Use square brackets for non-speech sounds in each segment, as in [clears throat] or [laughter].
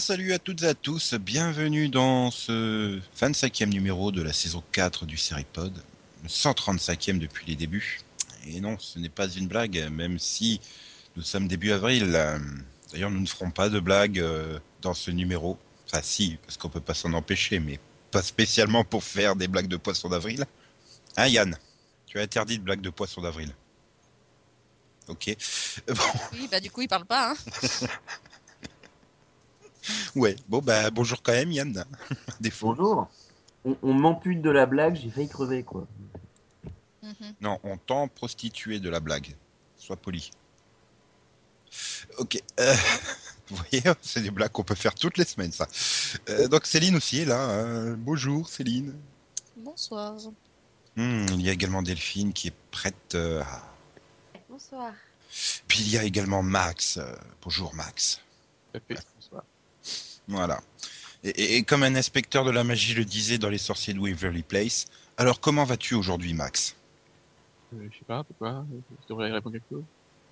Salut à toutes et à tous, bienvenue dans ce 25e numéro de la saison 4 du Seripod, le 135e depuis les débuts. Et non, ce n'est pas une blague, même si nous sommes début avril. D'ailleurs, nous ne ferons pas de blague euh, dans ce numéro. Enfin si, parce qu'on peut pas s'en empêcher, mais pas spécialement pour faire des blagues de poisson d'avril. Hein Yann Tu as interdit de blagues de poisson d'avril. Ok. Bon. Oui, bah du coup, il parle pas. Hein. [laughs] Ouais, bon bah bonjour quand même Yann. [laughs] Bonjour. On, on m'ampute de la blague, j'ai failli crever quoi. Mhm. Non, on tend prostitué de la blague. Sois poli. Ok. euh, [laughs] vous voyez, c'est des blagues qu'on peut faire toutes les semaines, ça. Euh, donc Céline aussi est là. hein. Bonjour Céline. Bonsoir. Hmm, il y a également Delphine qui est prête. euh, à- Bonsoir. Puis il y a également Max. euh, bonjour Max. Bonsoir. Voilà. Et, et- et comme un inspecteur de la magie le disait dans Les Sorciers de Waverly Place, alors comment vas-tu aujourd'hui Max? Euh, je sais pas, pourquoi? Je devrais répondre quelque chose.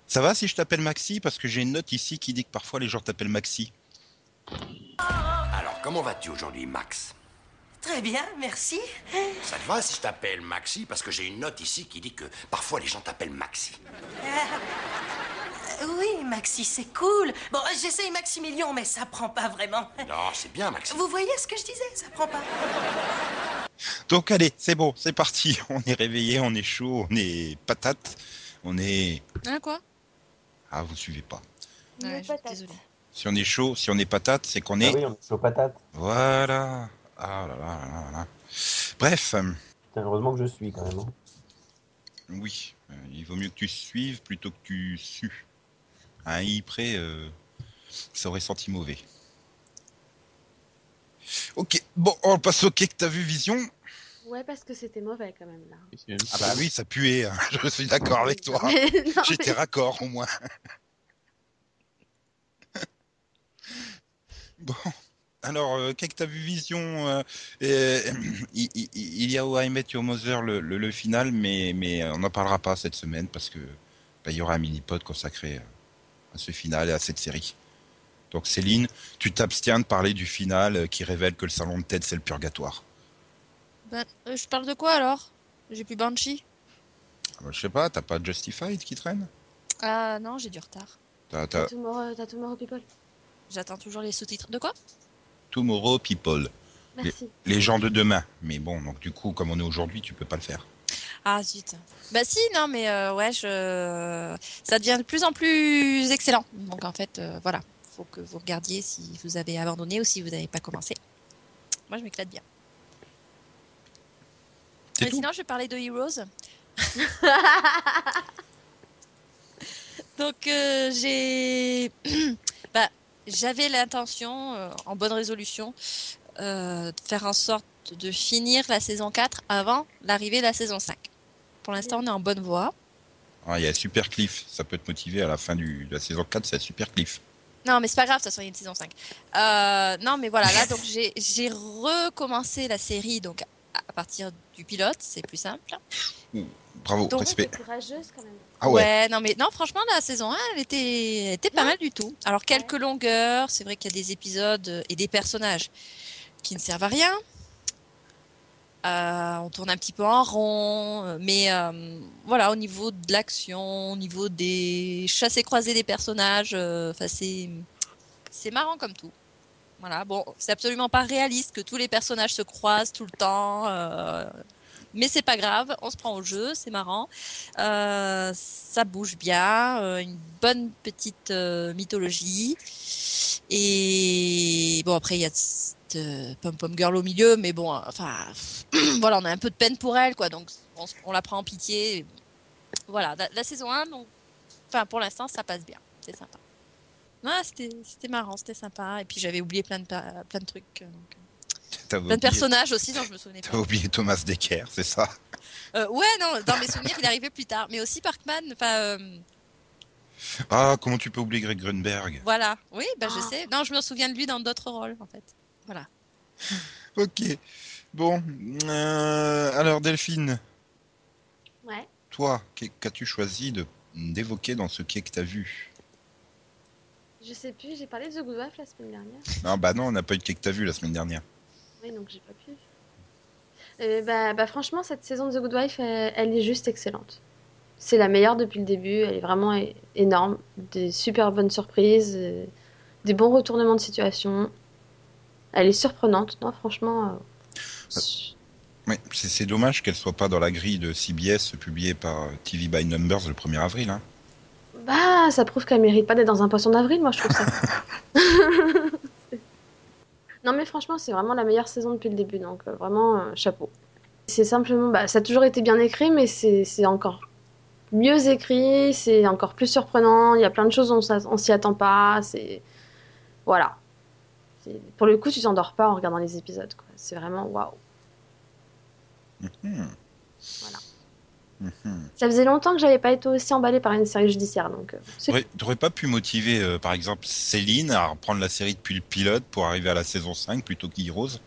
Ça va si je t'appelle Maxi? Parce que j'ai une note ici qui dit que parfois les gens t'appellent Maxi. Alors, comment vas-tu aujourd'hui, Max? Très bien, merci. Ça te va si je t'appelle Maxi? Parce que j'ai une note ici qui dit que parfois les gens t'appellent Maxi. Oui, Maxi, c'est cool. Bon, j'essaye Maximilien, mais ça prend pas vraiment. Non, c'est bien, Maxi. Vous voyez ce que je disais? Ça prend pas. Donc allez, c'est bon, c'est parti. [laughs] On est réveillé, on est chaud, on est patate, on est... Hein, quoi? Ah, vous suivez pas. Ouais. Si on est chaud, si on est patate, c'est qu'on est... Ah oui, on est chaud patate. Voilà. Ah là là là là là. Bref, Putain, heureusement que je suis quand même. hein. oui, euh, il vaut mieux que tu suives plutôt que tu sues. À un i près, euh, ça aurait senti mauvais. Ok, bon, on passe au quai que t'as vu, Vision. Ouais, parce que c'était mauvais quand même là. Ah bah oui, ça puait, hein. [laughs] je suis d'accord avec toi. [laughs] J'étais mais- raccord au moins. [laughs] bon. Alors, euh, qu'est-ce que t'as vu Vision euh, euh, il, il- il y a How I Met Your Mother le, le- le final, mais, mais on n'en parlera pas cette semaine parce que bah, il y aura un mini-pod consacré euh, à ce final et à cette série. Donc Céline, tu t'abstiens de parler du final euh, qui révèle que le salon de Ted c'est le purgatoire. Ben, euh, je parle de quoi alors? J'ai plus Banshee? Ah bah, je sais pas, t'as pas Justified qui traîne? Ah non, j'ai du retard. T'as Tomorrow, t'as Tomorrow People. J'attends toujours les sous-titres. De quoi? Tomorrow People. Merci. les gens de demain. Mais bon, donc du coup, comme on est aujourd'hui, tu peux pas le faire. Ah zut. Bah si, non, mais euh, ouais, je... ça devient de plus en plus excellent. Donc en fait, euh, voilà, faut que vous regardiez si vous avez abandonné ou si vous n'avez pas commencé. Moi, je m'éclate bien. Mais tout sinon, je vais parler de Heroes. [laughs] Donc euh, j'ai, [clears throat] bah, j'avais l'intention, euh, en bonne résolution, euh, de faire en sorte de finir la saison 4 avant l'arrivée de la saison 5. Pour l'instant, on est en bonne voie. Ah, il y a Super Cliff, ça peut te motiver à la fin du, de la saison 4, c'est Super Cliff. Non, mais c'est pas grave, ça sera une saison 5. Euh, non, mais voilà, là, donc j'ai recommencé la série donc à partir du pilote, c'est plus simple. Bravo, Donc, respect. Courageuse quand même. Ah ouais, non, mais non, franchement, la saison 1, elle était, elle était pas mal du tout. Alors, quelques longueurs, c'est vrai qu'il y a des épisodes et des personnages qui ne servent à rien. Euh, on tourne un petit peu en rond, mais euh, voilà, au niveau de l'action, au niveau des chassés croisés des personnages, euh, c'est c'est marrant comme tout. Voilà, bon, c'est absolument pas réaliste que tous les personnages se croisent tout le temps, mais c'est pas grave, on se prend au jeu, c'est marrant. Ça bouge bien, une bonne petite mythologie. Et bon, après, il y a euh, Pom Pom Girl au milieu, mais bon, euh, enfin, [clears throat] voilà, on a un peu de peine pour elle, quoi, donc on, la prend en pitié. Voilà, la, la saison 1, donc, enfin, pour l'instant, ça passe bien, c'est sympa. Ouais, c'était c'était marrant, c'était sympa. Et puis j'avais oublié plein de, plein de trucs. euh, donc, t'as plein de personnages aussi dont je me souvenais t'as pas. oublié Thomas Decker, c'est ça? Euh, ouais, non, dans mes souvenirs, il est arrivé plus tard. Mais aussi Parkman, enfin, euh, Ah, comment tu peux oublier Greg Grunberg? voilà. Oui, bah, je Ah. sais. Non, je me souviens de lui dans d'autres rôles, en fait. Voilà. Ok. Bon, euh, alors Delphine, Ouais. toi, qu'as-tu choisi de d'évoquer dans ce quai que t'as vu? Je sais plus, j'ai parlé de The Good Wife la semaine dernière. Non, bah non, on n'a pas eu de cake que t'as vu la semaine dernière. Oui, donc j'ai pas pu. Euh, bah, bah, franchement, cette saison de The Good Wife, elle, elle est juste excellente. C'est la meilleure depuis le début, elle est vraiment énorme. Des super bonnes surprises, euh, des bons retournements de situation. Elle est surprenante, non, franchement. euh, Ouais, c'est dommage qu'elle soit pas dans la grille de CBS publiée par euh, TV by Numbers le 1er avril. Hein. Bah, ça prouve qu'elle mérite pas d'être dans un poisson d'avril, moi je trouve ça. [laughs] non mais franchement, c'est vraiment la meilleure saison depuis le début, donc euh, vraiment euh, chapeau. C'est simplement, bah, ça a toujours été bien écrit, mais c'est c'est encore mieux écrit, c'est encore plus surprenant. Il y a plein de choses on, on s'y attend pas. C'est voilà. Pour le coup, tu t'endors pas en regardant les épisodes. quoi. C'est vraiment waouh. Mhm. Voilà. Mhm. Ça faisait longtemps que j'avais pas été aussi emballée par une série judiciaire, donc euh, T'aurais pas pu motiver, euh, par exemple, Céline à reprendre la série depuis le pilote pour arriver à la saison 5 plutôt qu'Heroes?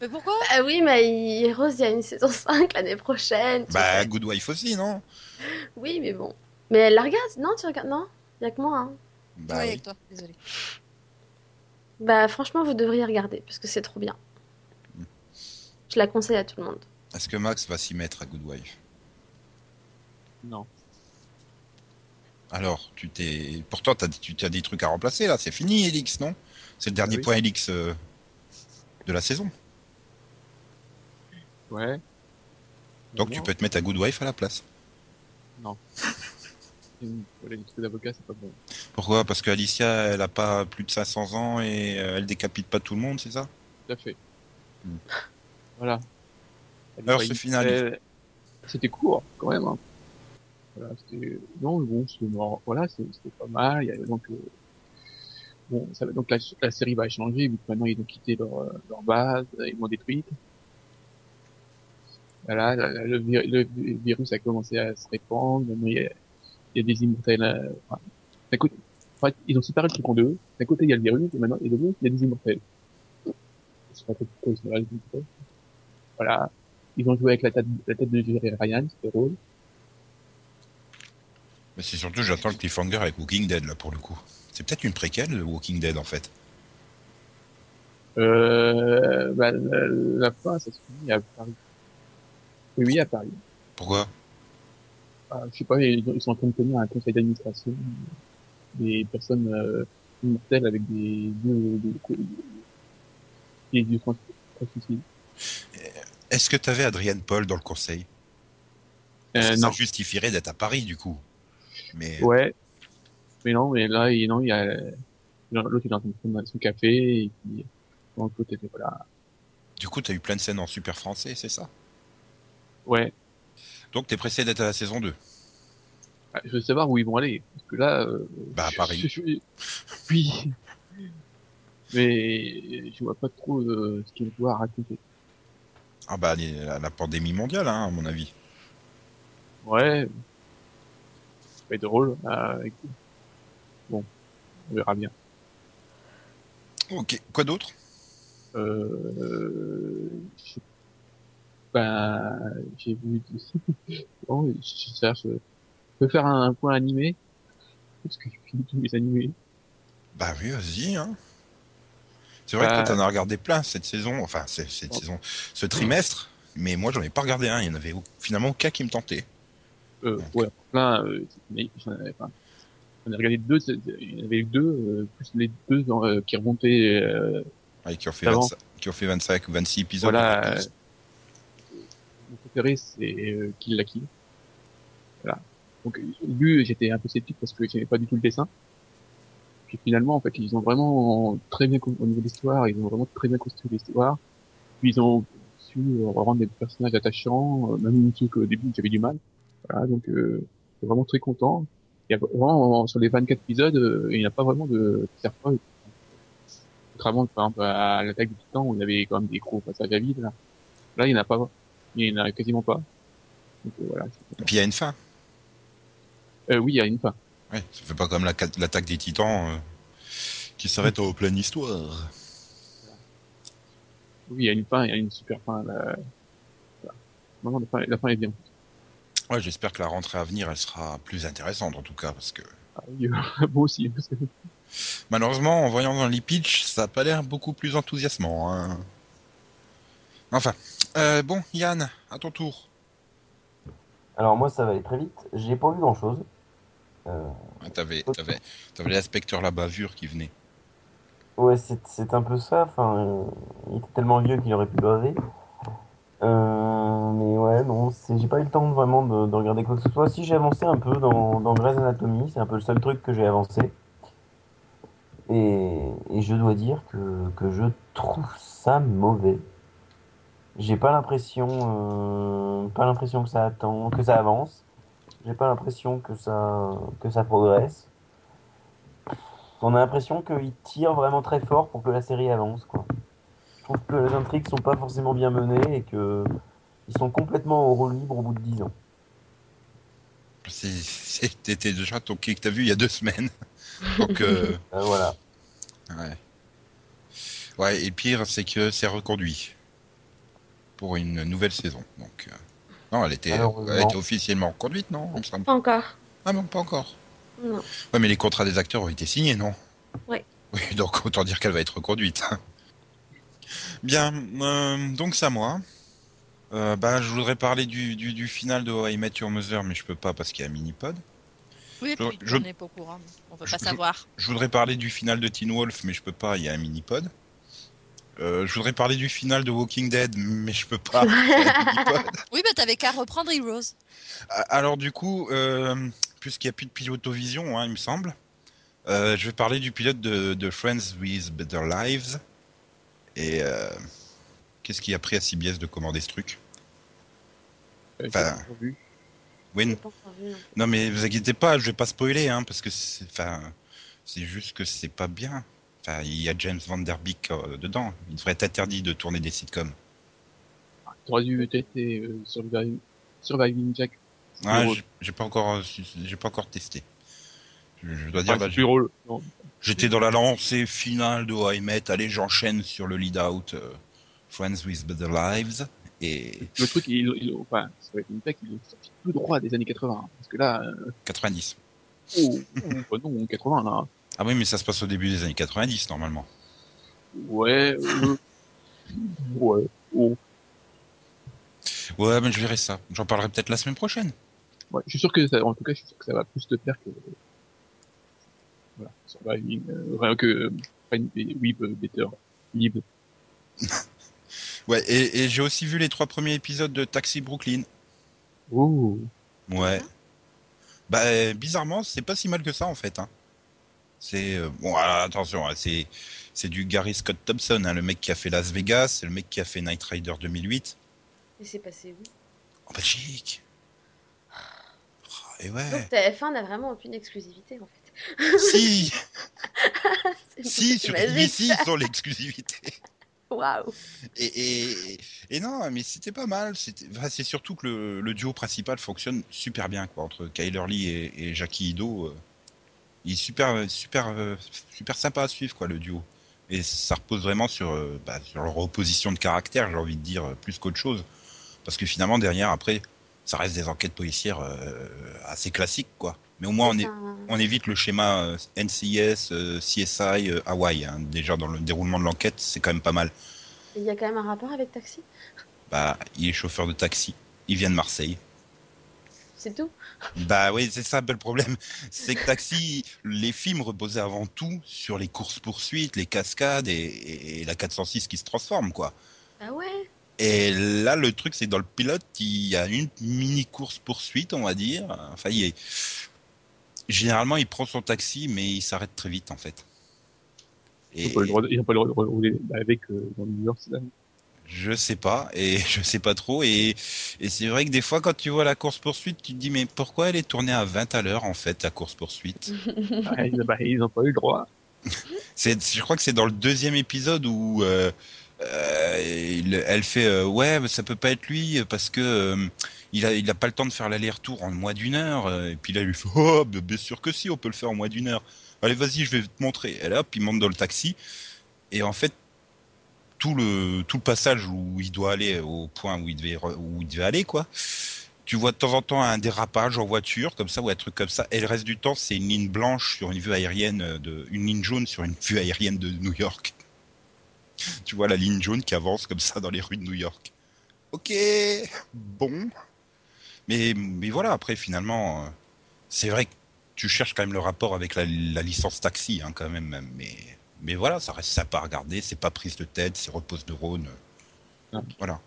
Mais pourquoi? Ah oui, mais Heroes, il y a une saison 5 l'année prochaine. Bah, sais. Good Wife aussi, non? Oui, mais bon. Mais elle la regarde Non, tu regardes Non? Il y a que moi. Hein. Bah oui. avec toi, désolé. Bah, franchement, vous devriez regarder parce que c'est trop bien. Je la conseille à tout le monde. Est-ce que Max va s'y mettre à Good Wife? Non. Alors, tu t'es. Pourtant, t'as, tu as des trucs à remplacer là, c'est fini, Elix, non? C'est le dernier Ah oui. point Elix euh, de la saison. Ouais. Donc, Non. tu peux te mettre à Good Wife à la place. Une- voilà, une truc d'avocat, c'est pas bon. Pourquoi? Parce qu'Alicia, elle a pas plus de 500 ans et euh, elle décapite pas tout le monde, c'est ça? Tout à fait. Hmm. Voilà. Alors, Ouais, ce final. euh, C'était court, quand même. Hein. Voilà, c'était... Non, bon, c'était mort. Voilà, c'est- c'était pas mal. Il y avait donc... euh, Bon, ça, va- donc la, la série va changer, vu que maintenant ils ont quitté leur, euh, leur base, ils l'ont détruite. Voilà, le, vi- le virus a commencé à se répandre. Maintenant, il y a, il y a des immortels. euh, enfin, d'un côté, en fait, ils ont séparé le truc en deux. D'un côté, il y a le virus, et maintenant, et de l'autre, il y a des immortels. Pas pourquoi ils sont là, les immortels. Voilà. Ils ont joué avec la tête, la tête de Jerry Ryan, c'était drôle. Mais c'est surtout, j'attends le cliffhanger avec Walking Dead là pour le coup. C'est peut-être une préquelle, le Walking Dead en fait. Euh, bah, la, la fin, ça se finit à Paris. Oui, à Paris. Pourquoi? Ah, je sais pas, ils, ils sont en train de tenir un conseil d'administration des personnes euh, immortelles avec des de, des trans- translucides. Est-ce que t'avais Adrienne Paul dans le conseil? Euh, Ça non. justifierait d'être à Paris du coup. Mais Ouais. Mais non, mais là, il, non, il y a, l'autre, il est en train de prendre son café, et puis, bon, voilà. du coup, t'as eu plein de scènes en super français, c'est ça? Ouais. Donc t'es pressé d'être à la saison 2 Ah, Je veux savoir où ils vont aller. Parce que là, euh, Bah, à Paris. [laughs] je- je- oui. Mais je vois pas trop euh, ce qu'ils vont pouvoir raconter. Ah bah la, la pandémie mondiale, hein, à mon avis. Ouais. Ça va être drôle. euh, avec- Bon, on verra bien. Ok, quoi d'autre? Euh... je- Ben, j'ai vu... bon, [laughs] je cherche... Je peux faire un, un point animé Parce que j'ai fini tous les animés. Bah oui, vas-y. Hein. C'est vrai Bah- que t'en as regardé plein cette saison, enfin cette Oh. saison, ce trimestre, mais moi j'en ai pas regardé un, il y en avait finalement aucun qui me tentait. Euh, ouais, plein... Euh, mais j'en avais pas. J'en ai regardé deux, il y en avait eu deux, euh, plus les deux euh, qui remontaient... Euh, Ouais, qui, ont fait Avant. 25, qui ont fait 25 ou 26 épisodes. Voilà. C'est euh, Kill la Kill. Voilà. Donc, au début, j'étais un peu sceptique parce que j'aimais pas du tout le dessin. Puis finalement, en fait, ils ont vraiment très bien, au niveau de l'histoire, ils ont vraiment très bien construit l'histoire. Puis ils ont su euh, rendre des personnages attachants, euh, même ceux qu'au début j'avais du mal. Voilà, donc, euh, je suis vraiment très content. Il y a vraiment, sur les 24 épisodes, il n'y a pas vraiment de cercle. Contrairement, par exemple, à l'attaque du Titan, où il y avait quand même des gros passages à vide, là. Là, il n'y en a pas. Il n'y en a quasiment pas. Donc, euh, voilà. Et puis il y a une fin. Euh, oui, il y a une fin. Ouais, ça fait pas comme la- l'attaque des titans euh, qui s'arrête au pleine histoire. Oui, il y a une fin, il y a une super fin. Là. Voilà. Non, non, la fin, la fin est bien. Ouais, j'espère que la rentrée à venir, elle sera plus intéressante en tout cas, parce que Ah, oui, [laughs] moi aussi. Parce que... Malheureusement, en voyant dans les pitch, ça a pas l'air beaucoup plus enthousiasmant. hein. Enfin, euh, bon, Yann, à ton tour. Alors moi, ça va aller très vite. J'ai pas vu grand-chose. Euh, Ah, T'avais, t'avais, t'avais l'inspecteur la bavure qui venait. Ouais, c'est c'est un peu ça. Enfin, euh, il était tellement vieux qu'il aurait pu baver. Euh, mais ouais, non, c'est- j'ai pas eu le temps vraiment de, de regarder quoi que ce soit. Si j'ai avancé un peu dans, dans Grey's Anatomy, c'est un peu le seul truc que j'ai avancé. Et, et je dois dire que, que je trouve ça mauvais. J'ai pas l'impression, euh, pas l'impression que ça attend, que ça avance. J'ai pas l'impression que ça, que ça progresse. On a l'impression qu'ils tirent vraiment très fort pour que la série avance, quoi. Je trouve que les intrigues sont pas forcément bien menées et que ils sont complètement au roue libre au bout de 10 ans. C'était déjà ton quai que t'as vu il y a deux semaines. [laughs] Donc, euh, Euh, voilà. ouais. Ouais, et pire, c'est que c'est reconduit pour une nouvelle saison. Donc, euh, non, elle était, Malheureusement. elle était officiellement reconduite, non. Pas encore. Ah non, pas encore. Non. Ouais, mais les contrats des acteurs ont été signés, non Ouais. Oui, donc autant dire qu'elle va être reconduite. Bien, euh, donc c'est à moi. Euh, bah, je voudrais parler du, du, du final de I Met Your Mother, mais je peux pas parce qu'il y a un mini-pod. Oui, Je- puis je- on n'est pas au courant. On veut je- pas je- savoir. Je voudrais parler du final de Teen Wolf, mais je peux pas, il y a un mini-pod. Euh, je voudrais parler du final de Walking Dead, mais je peux pas. [laughs] Oui, bah t'avais qu'à reprendre Heroes. Alors du coup, euh, puisqu'il n'y a plus de pilotovision, hein, il me semble, euh, je vais parler du pilote de, de Friends with Better Lives. Et euh, qu'est-ce qui a pris à CBS de commander ce truc? Enfin, j'ai pas vu. Oui, encore vu, non. non mais vous inquiétez pas, je vais pas spoiler, hein, parce que c'est, enfin, c'est juste que c'est pas bien. Enfin, il y a James Van Der Beek euh, dedans. Il devrait être interdit de tourner des sitcoms. T'aurais dû tester euh, Surviving, Surviving Jack. Ah, j'ai- pas encore, euh, j'ai pas encore testé. Je, je dois dire, bah, drôle. Non. J'étais dans la lancée finale de How I Met. Allez, j'enchaîne sur le lead out euh, Friends with Better Lives. Et Le truc, il, il, enfin, Surviving Jack, il est sorti tout droit des années 80. Parce que là, euh, 90. oh, oh, bah non, 80 là. Ah oui, mais ça se passe au début des années 90 normalement. Ouais, euh, ouais, oh. Ouais, mais je verrai ça. J'en parlerai peut-être la semaine prochaine. Ouais, je suis sûr que ça, en tout cas, je suis sûr que ça va plus te plaire que, voilà, Surviving, euh, enfin, que, euh, Find- oui, euh, Better, Live. [laughs] Ouais, et, et j'ai aussi vu les trois premiers épisodes de Taxi Brooklyn. Oh. Ouais. Bah, euh, bizarrement, c'est pas si mal que ça en fait. Hein. C'est euh, bon, alors, attention, hein, c'est c'est du Gary Scott Thompson, hein, le mec qui a fait Las Vegas, c'est le mec qui a fait Night Rider 2008 Et c'est passé où? En Belgique. Et ouais. Donc TF1 n'a vraiment aucune exclusivité en fait. si, [laughs] C'est- si, sur NBC, ils ont l'exclusivité. Waouh. Et, et, et non, mais c'était pas mal. C'était, enfin, c'est surtout que le, le duo principal fonctionne super bien, quoi, entre Kyler Lee et, et Jackie Ido. euh, il est super, super, super sympa à suivre, quoi, le duo. Et ça repose vraiment sur, euh, bah, sur leur opposition de caractère, j'ai envie de dire, euh, plus qu'autre chose. Parce que finalement, derrière, après, ça reste des enquêtes policières euh, assez classiques, quoi. Mais au moins, on, est, évite le schéma euh, NCIS, euh, CSI, Hawaii. hein. Déjà, dans le déroulement de l'enquête, c'est quand même pas mal. Il y a quand même un rapport avec Taxi? Bah, il est chauffeur de taxi. Il vient de Marseille. C'est tout Bah oui, c'est ça un peu le problème. C'est que Taxi, les films reposaient avant tout sur les courses-poursuites, les cascades et, et la 406 qui se transforme, quoi. Ah ouais? Et là, le truc, c'est que dans le pilote, il y a une mini course-poursuite, on va dire. Enfin, il est... Généralement, il prend son taxi, mais il s'arrête très vite, en fait. Ils n'ont pas le droit de, ils ont pas le droit de rouler avec, euh, dans New York, c'est là. Je sais pas, et [laughs] je sais pas trop, et, et c'est vrai que des fois, quand tu vois la course-poursuite, tu te dis, mais pourquoi elle est tournée à 20 à l'heure, en fait, la course-poursuite Ah, ils, bah, ils ont pas eu le droit. [laughs] C'est, je crois que c'est dans le deuxième épisode où euh, euh, il- elle fait euh, ouais, mais ça peut pas être lui parce que il a, il a pas le temps de faire l'aller-retour en moins d'une heure. Et puis là, il lui fait oh, bien sûr que si, on peut le faire en moins d'une heure. Allez, vas-y, je vais te montrer. Et là, hop, il monte dans le taxi. Et en fait, tout le tout le passage où il doit aller au point où il devait où il devait aller quoi. tu vois de temps en temps un dérapage en voiture, comme ça, ou un truc comme ça. Et le reste du temps, c'est une ligne blanche sur une vue aérienne de, une ligne jaune sur une vue aérienne de New York. Tu vois la ligne jaune qui avance comme ça dans les rues de New York. Ok, bon. Mais, mais voilà, après, finalement, euh, c'est vrai que tu cherches quand même le rapport avec la, la licence taxi, hein, quand même. Mais, mais voilà, ça reste sympa à regarder, c'est pas prise de tête, c'est repose neurones. Ouais. Voilà.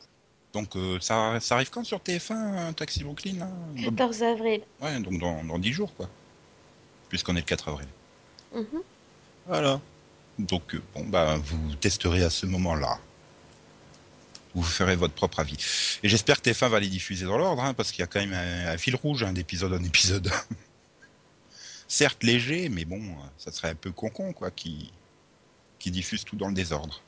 Donc euh, ça, ça arrive quand sur TF1, un Taxi Brooklyn là? 14 avril. Ouais, donc dans, dans 10 jours, quoi. Puisqu'on est le 4 avril. Mhm. Voilà. Donc, euh, bon, bah, vous testerez à ce moment-là. Vous ferez votre propre avis. Et j'espère que TF1 va les diffuser dans l'ordre, hein, parce qu'il y a quand même un, un fil rouge hein, d'épisode en épisode. [laughs] Certes léger, mais bon, ça serait un peu con-con, quoi, qui, qui diffuse tout dans le désordre.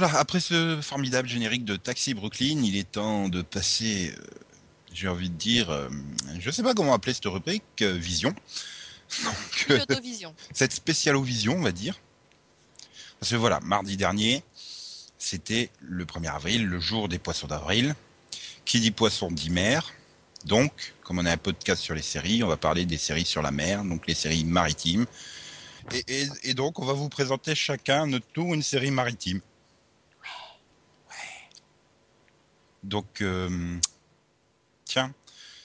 Voilà, après ce formidable générique de Taxi Brooklyn, il est temps de passer, euh, j'ai envie de dire, euh, je sais pas comment appeler cette rubrique, euh, Vision. [laughs] Donc, euh, [laughs] cette spécialo-vision, on va dire. Parce que voilà, mardi dernier, c'était le 1er avril, le jour des poissons d'avril. Qui dit poisson dit mer. Donc, comme on a un podcast sur les séries, on va parler des séries sur la mer, donc les séries maritimes. Et, et- et donc, on va vous présenter chacun notre tour une série maritime. Ouais. Donc, euh, tiens,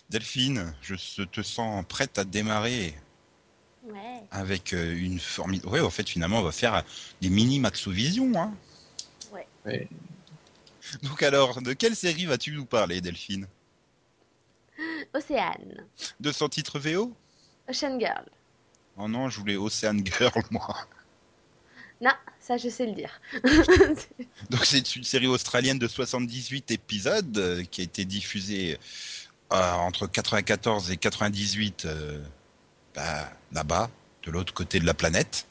Delphine, je te sens prête à démarrer Ouais. avec euh, une formidable. Ouais, en fait, finalement, on va faire euh, des mini Maxovision. Hein. Ouais. Donc, alors, de quelle série vas-tu nous parler, Delphine? Océane. De son titre VO Ocean Girl. Oh non, je voulais Ocean Girl, moi. Non, ça je sais le dire. [laughs] Donc, c'est une série australienne de 78 épisodes euh, qui a été diffusée euh, entre 94 et 98 euh, bah, là-bas, de l'autre côté de la planète.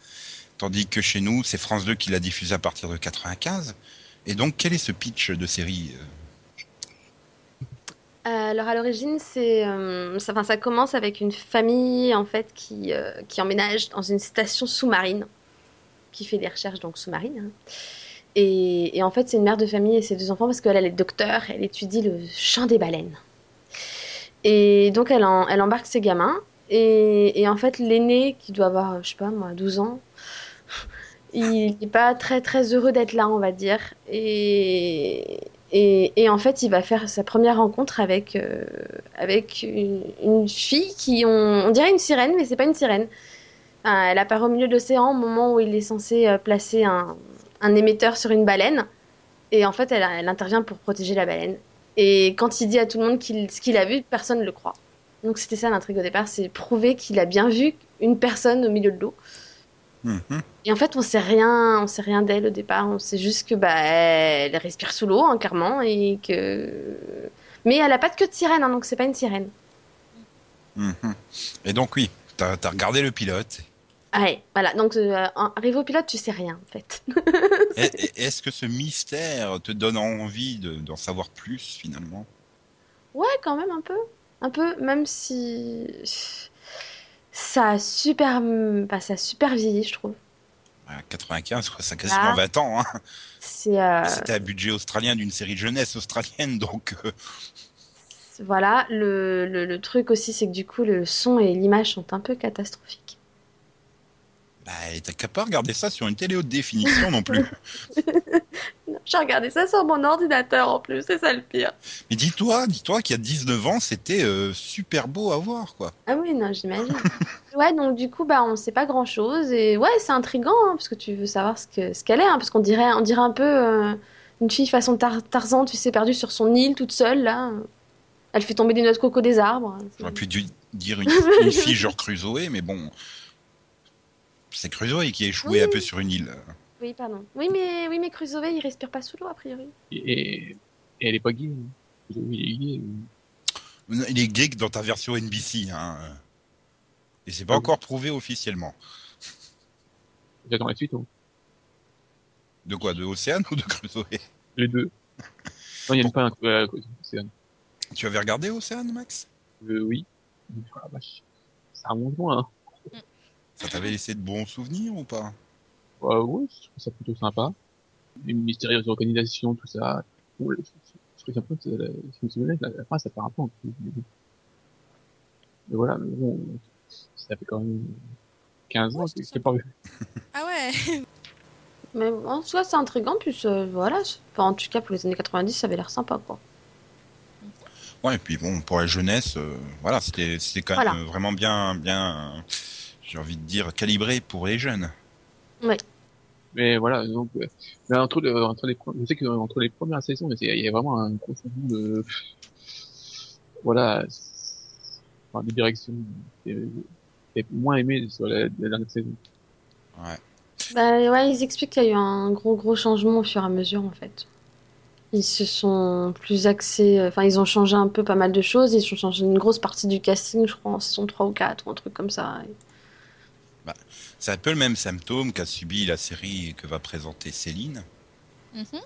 Tandis que chez nous, c'est France 2 qui l'a diffusée à partir de 95. Et donc, quel est ce pitch de série euh Euh, alors à l'origine, c'est, euh, ça, commence avec une famille en fait qui, euh, qui emménage dans une station sous-marine, qui fait des recherches donc sous-marines. hein. Et, en fait, c'est une mère de famille et ses deux enfants parce qu'elle elle est docteur, elle étudie le chant des baleines. Et donc elle, elle embarque ses gamins. Et, en fait, l'aîné qui doit avoir, je sais pas moi, 12 ans, il n'est pas très très heureux d'être là, on va dire. Et, et, en fait, il va faire sa première rencontre avec, euh, avec une, une fille qui, on, on dirait une sirène, mais c'est pas une sirène. Enfin, elle apparaît au milieu de l'océan au moment où il est censé euh, placer un, un émetteur sur une baleine. Et en fait, elle, elle intervient pour protéger la baleine. Et quand il dit à tout le monde ce qu'il a vu, personne ne le croit. Donc c'était ça l'intrigue au départ, c'est prouver qu'il a bien vu une personne au milieu de l'eau. Mhm. Et en fait, on sait rien, on sait rien d'elle au départ. On sait juste que bah elle respire sous l'eau, hein, clairement, et que. Mais elle a pas de queue de sirène, hein, donc c'est pas une sirène. Mhm. Et donc, oui, t'as as regardé le pilote. Ah ouais, voilà. Donc euh, en- arrivé au pilote, tu sais rien en fait. [laughs] Est-ce que ce mystère te donne envie de- d'en savoir plus, finalement? Ouais, quand même un peu, un peu, même si ça a super, bah, ça a super vieilli, je trouve. À 95, quoi, ça a quasiment Ah. 20 ans. Hein. Euh, C'était un budget australien d'une série jeunesse australienne, donc euh, voilà. Le, le, le truc aussi, c'est que du coup, le son et l'image sont un peu catastrophiques. Bah, t'as qu'à pas regarder ça sur une télé haute définition non plus. [laughs] J'ai regardé ça sur mon ordinateur en plus, c'est ça le pire. Mais dis-toi, dis-toi qu'il y a 19 ans, c'était euh, super beau à voir, quoi. Ah oui, non, j'imagine. [laughs] ouais, donc du coup, bah, on sait pas grand-chose. Et ouais, c'est intriguant, hein, parce que tu veux savoir ce que ce qu'elle est, hein, parce qu'on dirait, on dirait un peu euh, une fille façon Tar- Tarzan, tu sais, perdue sur son île toute seule, là. Elle fait tomber des noix de coco des arbres. J'aurais pu, dire une, une fille genre Crusoe, mais bon, c'est Crusoe qui a échoué Oui. un peu sur une île. Oui, pardon. Oui, mais, oui, mais Crusoe, il respire pas sous l'eau, a priori. Et, et, elle est pas gay. hein. Oui, il est gay. Il est gay que dans ta version NBC, hein. Et c'est pas Ah oui. encore prouvé officiellement. J'attends la suite. hein. De quoi De Océane ou de Crusoe? Les deux. Non, il n'y a pas un. Euh, un- Tu avais regardé Océane, Max? Euh, oui. Oh la vache. Ça remonte loin. Hein. Ça t'avait laissé de bons souvenirs ou pas? Euh, ouais, je trouve ça plutôt sympa. Une mystérieuse organisation, tout ça. Je, trouve ça un peu, si je me souviens, la, la fin, ça part un peu en. Mais voilà, mais bon, ça fait quand même 15 ans Ouais, que je pas vu. [laughs] Ah ouais [laughs] Mais en soi, c'est intriguant, puis euh, voilà. Enfin, en tout cas, pour les années 90, ça avait l'air sympa, quoi. Ouais, et puis bon, pour la jeunesse, euh, voilà, c'était c'était quand Voilà. même vraiment bien, bien, euh, j'ai envie de dire, calibré pour les jeunes. Mais voilà, donc, euh, mais entre, le, entre les, pre- je sais que entre les premières saisons, il y a vraiment un gros changement de, voilà, enfin, de direction. Et, et moins aimé sur la, la dernière saison. Ouais. Bah ouais, ils expliquent qu'il y a eu un gros gros changement au fur et à mesure en fait. Ils se sont plus axés, enfin ils ont changé un peu pas mal de choses, ils ont changé une grosse partie du casting, je crois, en saison 3 ou 4 ou un truc comme ça. C'est un peu le même symptôme qu'a subi la série que va présenter Céline. Mhm.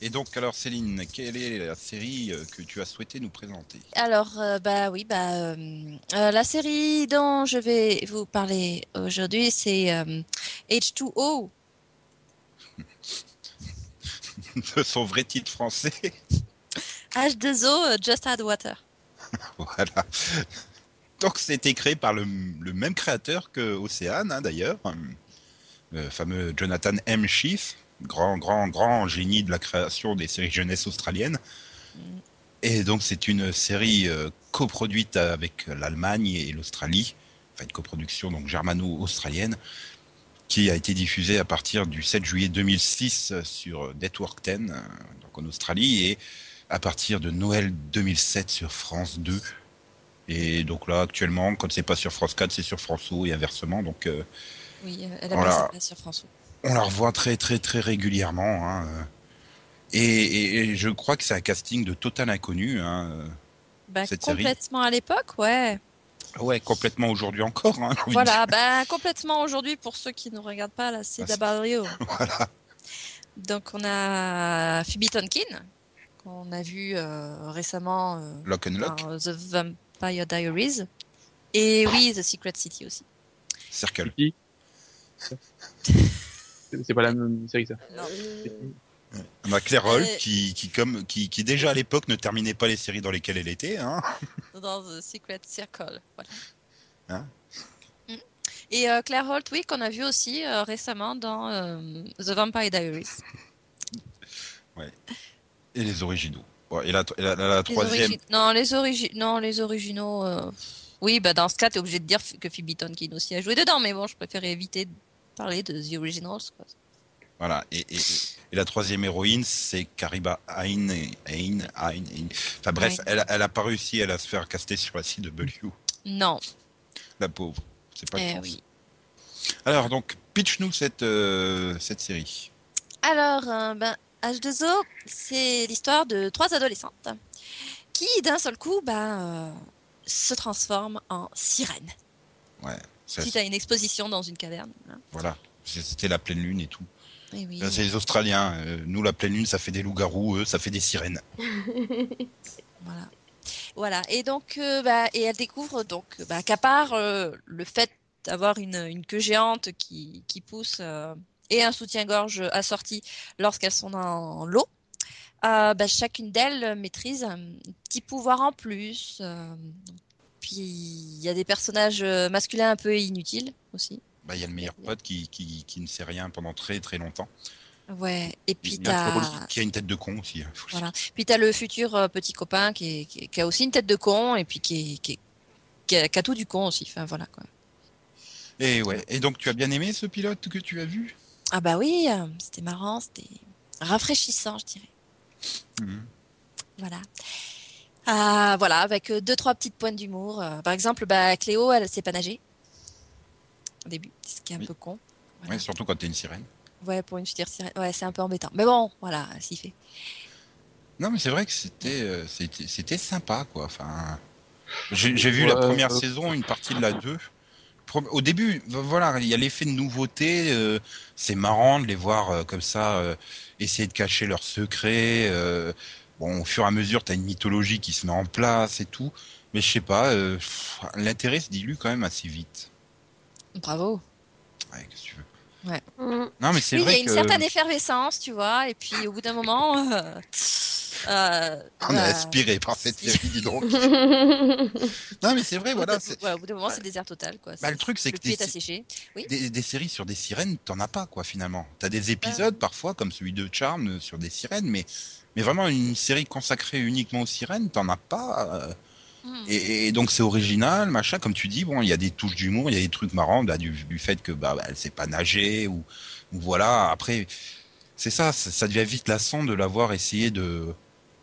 Et donc, alors Céline, quelle est la série euh, que tu as souhaité nous présenter? Alors, euh, bah oui, bah, euh, euh, la série dont je vais vous parler aujourd'hui, c'est euh, H2O. [laughs] De son vrai titre français. H2O, euh, Just Add Water. [laughs] voilà. Donc, c'était créé par le, le même créateur que Océane, hein, d'ailleurs. Le fameux Jonathan M. Schiff, grand, grand, grand génie de la création des séries jeunesse australiennes. Mm. Et donc, c'est une série euh, coproduite avec l'Allemagne et l'Australie. Enfin, une coproduction donc germano-australienne qui a été diffusée à partir du 7 juillet 2006 sur Network 10, euh, donc en Australie, et à partir de Noël 2007 sur France 2. Et donc là, actuellement, quand c'est pas sur France 4, c'est sur France O et inversement. Donc, euh, Oui, euh, elle a mis sa place sur France O. on la revoit très, très, très régulièrement. hein, euh. Et, et- et je crois que c'est un casting de total inconnu. Hein. euh. Bah, Cette série. complètement à l'époque, ouais. Ouais, complètement aujourd'hui encore. Hein, Voilà, [laughs] bah, complètement aujourd'hui pour ceux qui ne regardent pas la CW. dire. Voilà. Donc on a Phoebe Tonkin, qu'on a vu euh, récemment euh, Lock and Lock, The Vampire Diaries. Et oui, The Secret City aussi. Circle. [laughs] C'est pas la même série, ça. Non. On a Claire Hall Euh, qui, qui, comme, qui, qui déjà à l'époque ne terminait pas les séries dans lesquelles elle était. Hein. [laughs] Dans The Secret Circle. Voilà. Hein? Mm. Et euh, Claire Holt, oui, qu'on a vu aussi euh, récemment dans euh, The Vampire Diaries. Et les originaux. Et la, et la, la- la troisième, origi- Non, les, origi- non, les originaux. euh, Oui, bah dans ce cas, tu es obligé de dire que Phoebe Tonkin aussi a joué dedans, mais bon, je préférais éviter de parler de The Originals. Quoi. voilà. Et, et, et la troisième héroïne, c'est Kariba Ain. Ain, Ain, Ain. Enfin bref, Ouais. elle, elle a pas réussi elle, à se faire caster sur la CW. Non, La pauvre. C'est pas eh chance. oui. Alors donc, pitch-nous cette, euh, cette série. Alors, euh, ben, H2O, c'est l'histoire de trois adolescentes qui, d'un seul coup, ben, euh, se transforment en sirènes. Ça, Suite à une exposition dans une caverne. hein. Voilà. C'était la pleine lune et tout. Eh oui. C'est les Australiens. euh, nous, la pleine lune, ça fait des loups-garous. Eux, ça fait des sirènes. [laughs] Voilà. Voilà. Et donc, euh, bah, et elle découvre donc bah, qu'à part euh, le fait d'avoir une, une queue géante qui, qui pousse euh, et un soutien-gorge assorti lorsqu'elles sont dans l'eau, euh, bah, chacune d'elles maîtrise un petit pouvoir en plus. euh, puis il y a des personnages masculins un peu inutiles aussi. Bah, Il y a le meilleur pote qui, qui, qui ne sait rien pendant très très longtemps. Ouais. Et puis t'as qui a une tête de con aussi. hein, Voilà. Puis tu as le futur euh, petit copain qui, est- qui, est- qui a aussi une tête de con et puis qui, est- qui, est- qui a tout du con aussi. Enfin voilà quoi. Et ouais. Et donc, tu as bien aimé ce pilote que tu as vu? Ah bah oui, euh, c'était marrant, c'était rafraîchissant, je dirais. Mhm. Voilà. Ah, voilà, avec euh, deux, trois petites pointes d'humour. Euh, par exemple, bah, Cléo, elle sait pas nager. Au début, ce qui est un Oui. peu con. Voilà. Ouais, surtout quand t'es une sirène. Ouais, pour une future sirène. Ouais, c'est un peu embêtant. Mais bon, voilà, s'y fait. Non, mais c'est vrai que c'était euh, c'était c'était sympa, quoi. Enfin, j'ai j'ai vu Ouais, la première euh, saison, une partie de la 2. Au début, voilà, il y a l'effet de nouveauté. euh, c'est marrant de les voir euh, comme ça, euh, essayer de cacher leurs secrets. bon, au fur et à mesure, t'as une mythologie qui se met en place et tout. Mais je sais pas, l'intérêt se dilue quand même assez vite. Bravo. Ouais, qu'est-ce que tu veux. Mm. Non, mais c'est Oui, il y vrai a une que certaine effervescence, tu vois, et puis au bout d'un moment. euh, euh, on est bah, aspiré par cette série, dis donc. [laughs] Non, mais c'est vrai, voilà. ouais, au bout d'un moment, c'est désert total, quoi. Bah, le truc, c'est que. Oui. des, des séries sur des sirènes, t'en as pas quoi finalement. T'as des épisodes parfois comme celui de Charm euh, sur des sirènes, mais mais vraiment une série consacrée uniquement aux sirènes, t'en as pas. Hmm. et, donc c'est original, machin. Comme tu dis, bon, il y a des touches d'humour, il y a des trucs marrants, bah, du, fait que bah, elle sait pas nager ou, voilà. Après, c'est ça, ça, ça devient vite lassant de l'avoir essayé de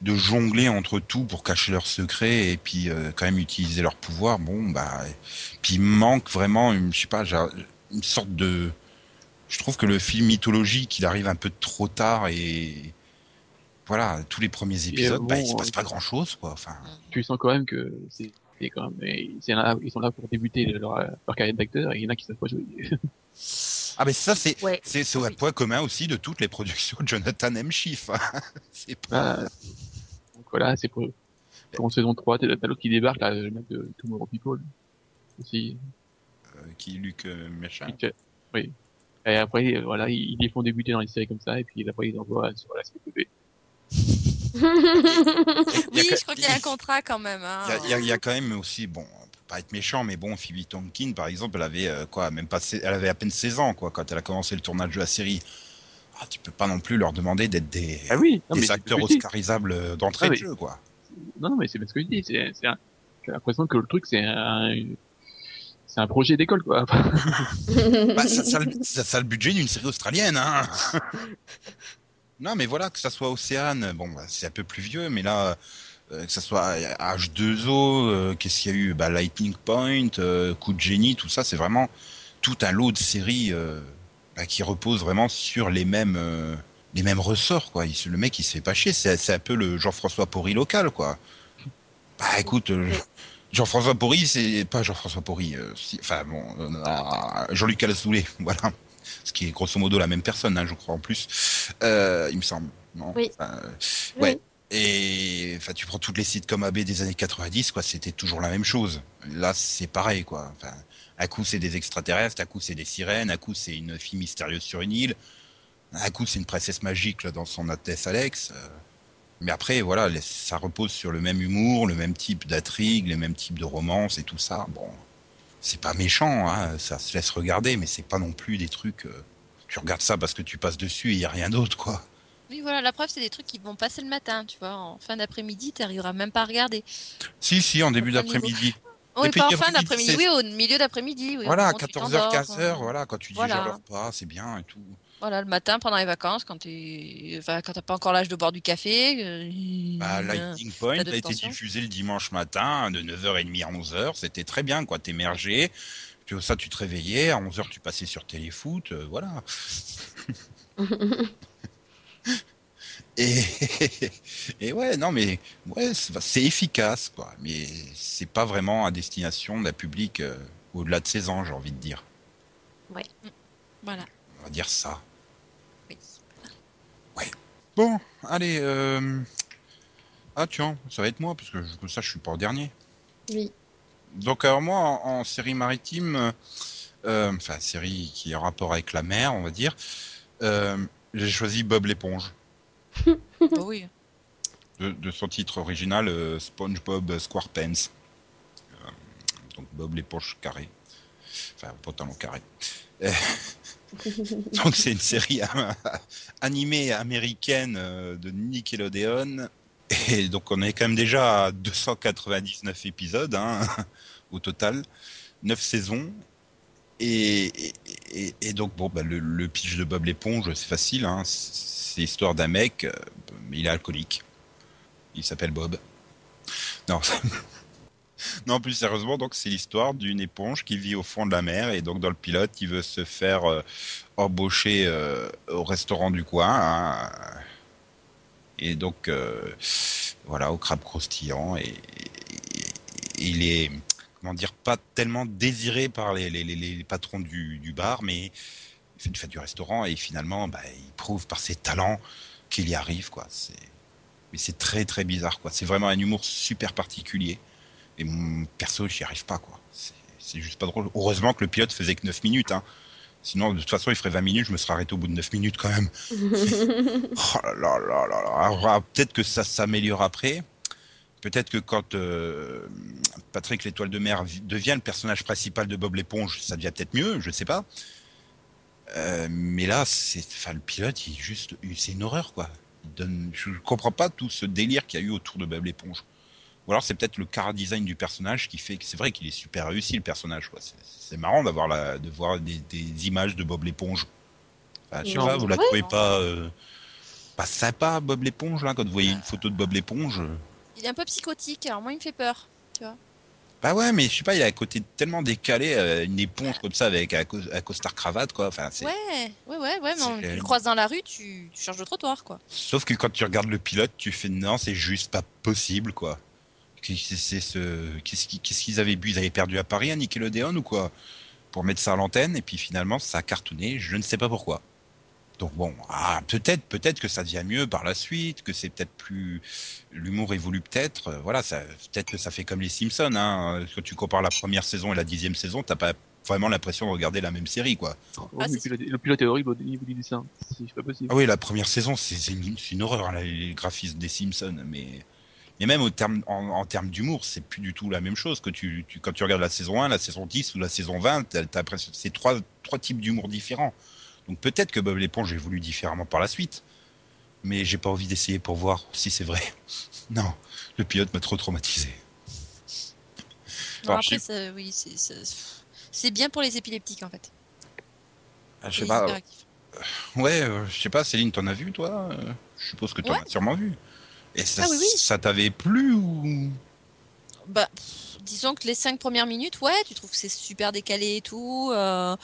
de jongler entre tout pour cacher leurs secrets et puis euh, quand même utiliser leur pouvoir. Bon, bah, puis il manque vraiment, je sais pas, une sorte de. Je trouve que le film mythologique, il arrive un peu trop tard et voilà, tous les premiers épisodes, bah, bon, il se passe euh, pas grand chose, quoi. Enfin, tu sens quand même que c'est c'est quand même ils sont là, ils sont là pour débuter leur, leur carrière d'acteur et il y en a qui savent pas jouer. ah, mais ça, c'est Ouais. c'est c'est un point commun aussi de toutes les productions de Jonathan M. Schiff. hein. [laughs] c'est pas. Ah, donc voilà, c'est pour, pour en saison 3, t'as l'autre qui débarque, là, le mec de Tomorrow People. Aussi. euh, qui Luc euh, machin. qui fait- oui. Et après, euh, voilà, ils, ils les font débuter dans les séries comme ça, et puis après, ils les envoient sur la CPP. [laughs] Oui, que- je crois qu'il y a un contrat quand même. hein. Il y a- il y, quand même aussi, bon, on peut pas être méchant, mais bon, Phoebe Tonkin, par exemple, elle avait euh, quoi, même pas, elle avait à peine 16 ans, quoi, quand elle a commencé le tournage de la série. Ah, tu peux pas non plus leur demander d'être des, Ah oui, non, des mais c'est acteurs oscarisables euh, d'entrée Ah, de mais- jeu, quoi. Non, non, mais c'est bien ce que je dis, c'est, c'est un- j'ai l'impression que le truc, c'est un, c'est un projet d'école, quoi. [laughs] Bah, ça, [laughs] ça, ça- ça a le budget d'une série australienne, hein. Non, mais voilà, que ça soit Océane, bon, bah, c'est un peu plus vieux, mais là, euh, que ça soit H2O, euh, qu'est-ce qu'il y a eu? Bah, Lightning Point, euh, Coup de génie, tout ça, c'est vraiment tout un lot de séries euh, bah, qui reposent vraiment sur les mêmes, euh, les mêmes ressorts, quoi. Il, le mec, il se fait pas chier, c'est un peu le Jean-François Porry local, quoi. Bah écoute, euh, Jean-François Porry, c'est pas Jean-François Porry, euh, si- enfin bon, euh, Jean-Luc Azoulay, [laughs] voilà. Ce qui est grosso modo la même personne, hein, je crois en plus, euh, il me semble. Non Oui. Enfin, Oui. ouais. Et enfin, tu prends toutes les sites comme AB des années 90, quoi, c'était toujours la même chose. Là, c'est pareil, quoi. Enfin, à coup c'est des extraterrestres, à coup c'est des sirènes, à coup c'est une fille mystérieuse sur une île, à coup c'est une princesse magique là, dans son Altesse Alex. euh. Mais après, voilà, ça repose sur le même humour, le même type d'intrigue, les mêmes types de romances et tout ça. Bon, c'est pas méchant, hein, ça se laisse regarder, mais c'est pas non plus des trucs. euh, tu regardes ça parce que tu passes dessus et il y a rien d'autre, quoi. Oui, voilà, la preuve, c'est des trucs qui vont passer le matin, tu vois. En fin d'après-midi, tu n'arriveras même pas à regarder. Si, si, en début Pas d'après-midi. Oui, pas en fin d'après-midi, oui, au milieu d'après-midi. Oui, Voilà, moment où tu 14h, t'endors, 15h, euh, voilà, quand tu Voilà. digères le repas, c'est bien et tout. Voilà, le matin, pendant les vacances, quand tu enfin, quand t'as pas encore l'âge de boire du café. euh, Bah, Lightning Point a été tension. diffusé le dimanche matin de 9h30 à 11h. C'était très bien, quoi. T'émergeais. Puis ça, tu te réveillais. À 11h, tu passais sur Téléfoot. euh, voilà. [laughs] Et, et ouais, non, mais ouais, c'est c'est efficace, quoi. Mais c'est pas vraiment à destination d'un public euh, au-delà de 16 ans, j'ai envie de dire. Voilà. Va dire ça. Oui. Bon, allez. Euh... Ah, tiens, ça va être moi, parce que je- comme ça, je suis pas au dernier. Oui. Donc, alors, moi, en, en série maritime, euh, enfin, série qui est en rapport avec la mer, on va dire, euh, j'ai choisi Bob l'éponge. Bah [laughs] oui. De, de son titre original, euh, SpongeBob SquarePants. Euh, donc, Bob l'éponge carré. Enfin, pantalon carré. [laughs] Donc, c'est une série [laughs] animée américaine euh, de Nickelodeon. Et donc, on est quand même déjà à 299 épisodes hein, [laughs] au total, 9 saisons. Et, donc, bon, bah, le, le pitch de Bob l'éponge, c'est facile. Hein, c'est l'histoire d'un mec, euh, mais il est alcoolique. Il s'appelle Bob. Non. [laughs] non, plus sérieusement, donc c'est l'histoire d'une éponge qui vit au fond de la mer et donc dans le pilote, il veut se faire euh, embaucher euh, au restaurant du coin. hein. et donc, euh, voilà, au crabe croustillant. Et, il est, comment dire, pas tellement désiré par les, patrons du, du bar, mais il fait, il fait du restaurant et finalement, bah, il prouve par ses talents qu'il y arrive, quoi. C'est, mais c'est très très bizarre, quoi. C'est vraiment un humour super particulier. Et mon perso, j'y arrive pas, quoi. C'est, juste pas drôle. Heureusement que le pilote faisait que 9 minutes, hein. Sinon, de toute façon, il ferait 20 minutes, je me serais arrêté au bout de 9 minutes quand même. [laughs] Oh là là là là là. Alors, ah, peut-être que ça s'améliore après. Peut-être que quand euh, Patrick l'étoile de mer vi- devient le personnage principal de Bob l'éponge, ça devient peut-être mieux, je sais pas. Euh, mais là, c'est, enfin, le pilote, il est juste, c'est une horreur quoi. Il donne, je comprends pas tout ce délire qu'il y a eu autour de Bob l'éponge. Ou alors c'est peut-être le car design du personnage qui fait que c'est vrai qu'il est super réussi le personnage quoi. C'est, marrant d'avoir la, de voir des, des images de Bob l'éponge. Enfin, je sais pas, vous la ouais. trouvez pas, euh, pas sympa Bob l'éponge là quand vous voyez une photo de Bob l'éponge. euh, Il est un peu psychotique, alors moi il me fait peur. Bah ouais, mais je sais pas, il a un côté tellement décalé, euh, une éponge comme ça avec un, co- un costard cravate quoi. Enfin. Ouais, ouais, ouais, ouais, mais tu le croises dans la rue, tu, tu changes de trottoir, quoi. Sauf que quand tu regardes le pilote, tu fais non, c'est juste pas possible quoi. Qu'est-ce ce... qu'ils avaient bu? Ils avaient perdu à Paris à Nickelodeon ou quoi? Pour mettre ça à l'antenne et puis finalement ça a cartonné, je ne sais pas pourquoi. Donc bon, ah, peut-être, peut-être que ça devient mieux par la suite, que c'est peut-être plus l'humour évolue peut-être. euh, Voilà, ça, peut-être que ça fait comme les Simpsons. Hein. Quand tu compares la première saison et la dixième saison, t'as pas vraiment l'impression de regarder la même série, quoi. Oh, Ah, mais le, pilote, le pilote est horrible au niveau du dessin. C'est pas possible. Ah oui, la première saison, c'est c'est une, une horreur, là, les graphismes des Simpsons. Mais, mais même au terme, en, en termes d'humour, c'est plus du tout la même chose que tu, tu- quand tu regardes la saison 1, la saison 10 ou la saison 20. t'as- t'as l'impression- C'est trois, trois types d'humour différents. Donc peut-être que Bob l'éponge évolue différemment par la suite. Mais j'ai pas envie d'essayer pour voir si c'est vrai. [laughs] Non, le pilote m'a trop traumatisé. Non, Alors, après, ça- oui, c'est- bien pour les épileptiques, en fait. Ah, je sais pas. hyperactifs. Ouais, euh, je sais pas, Céline, t'en as vu toi? Euh, Je suppose que t'en Ouais. as sûrement vu. Et ça, Ah oui, oui. ça t'avait plu ou? Bah, disons que les cinq premières minutes, ouais, tu trouves que c'est super décalé et tout. euh,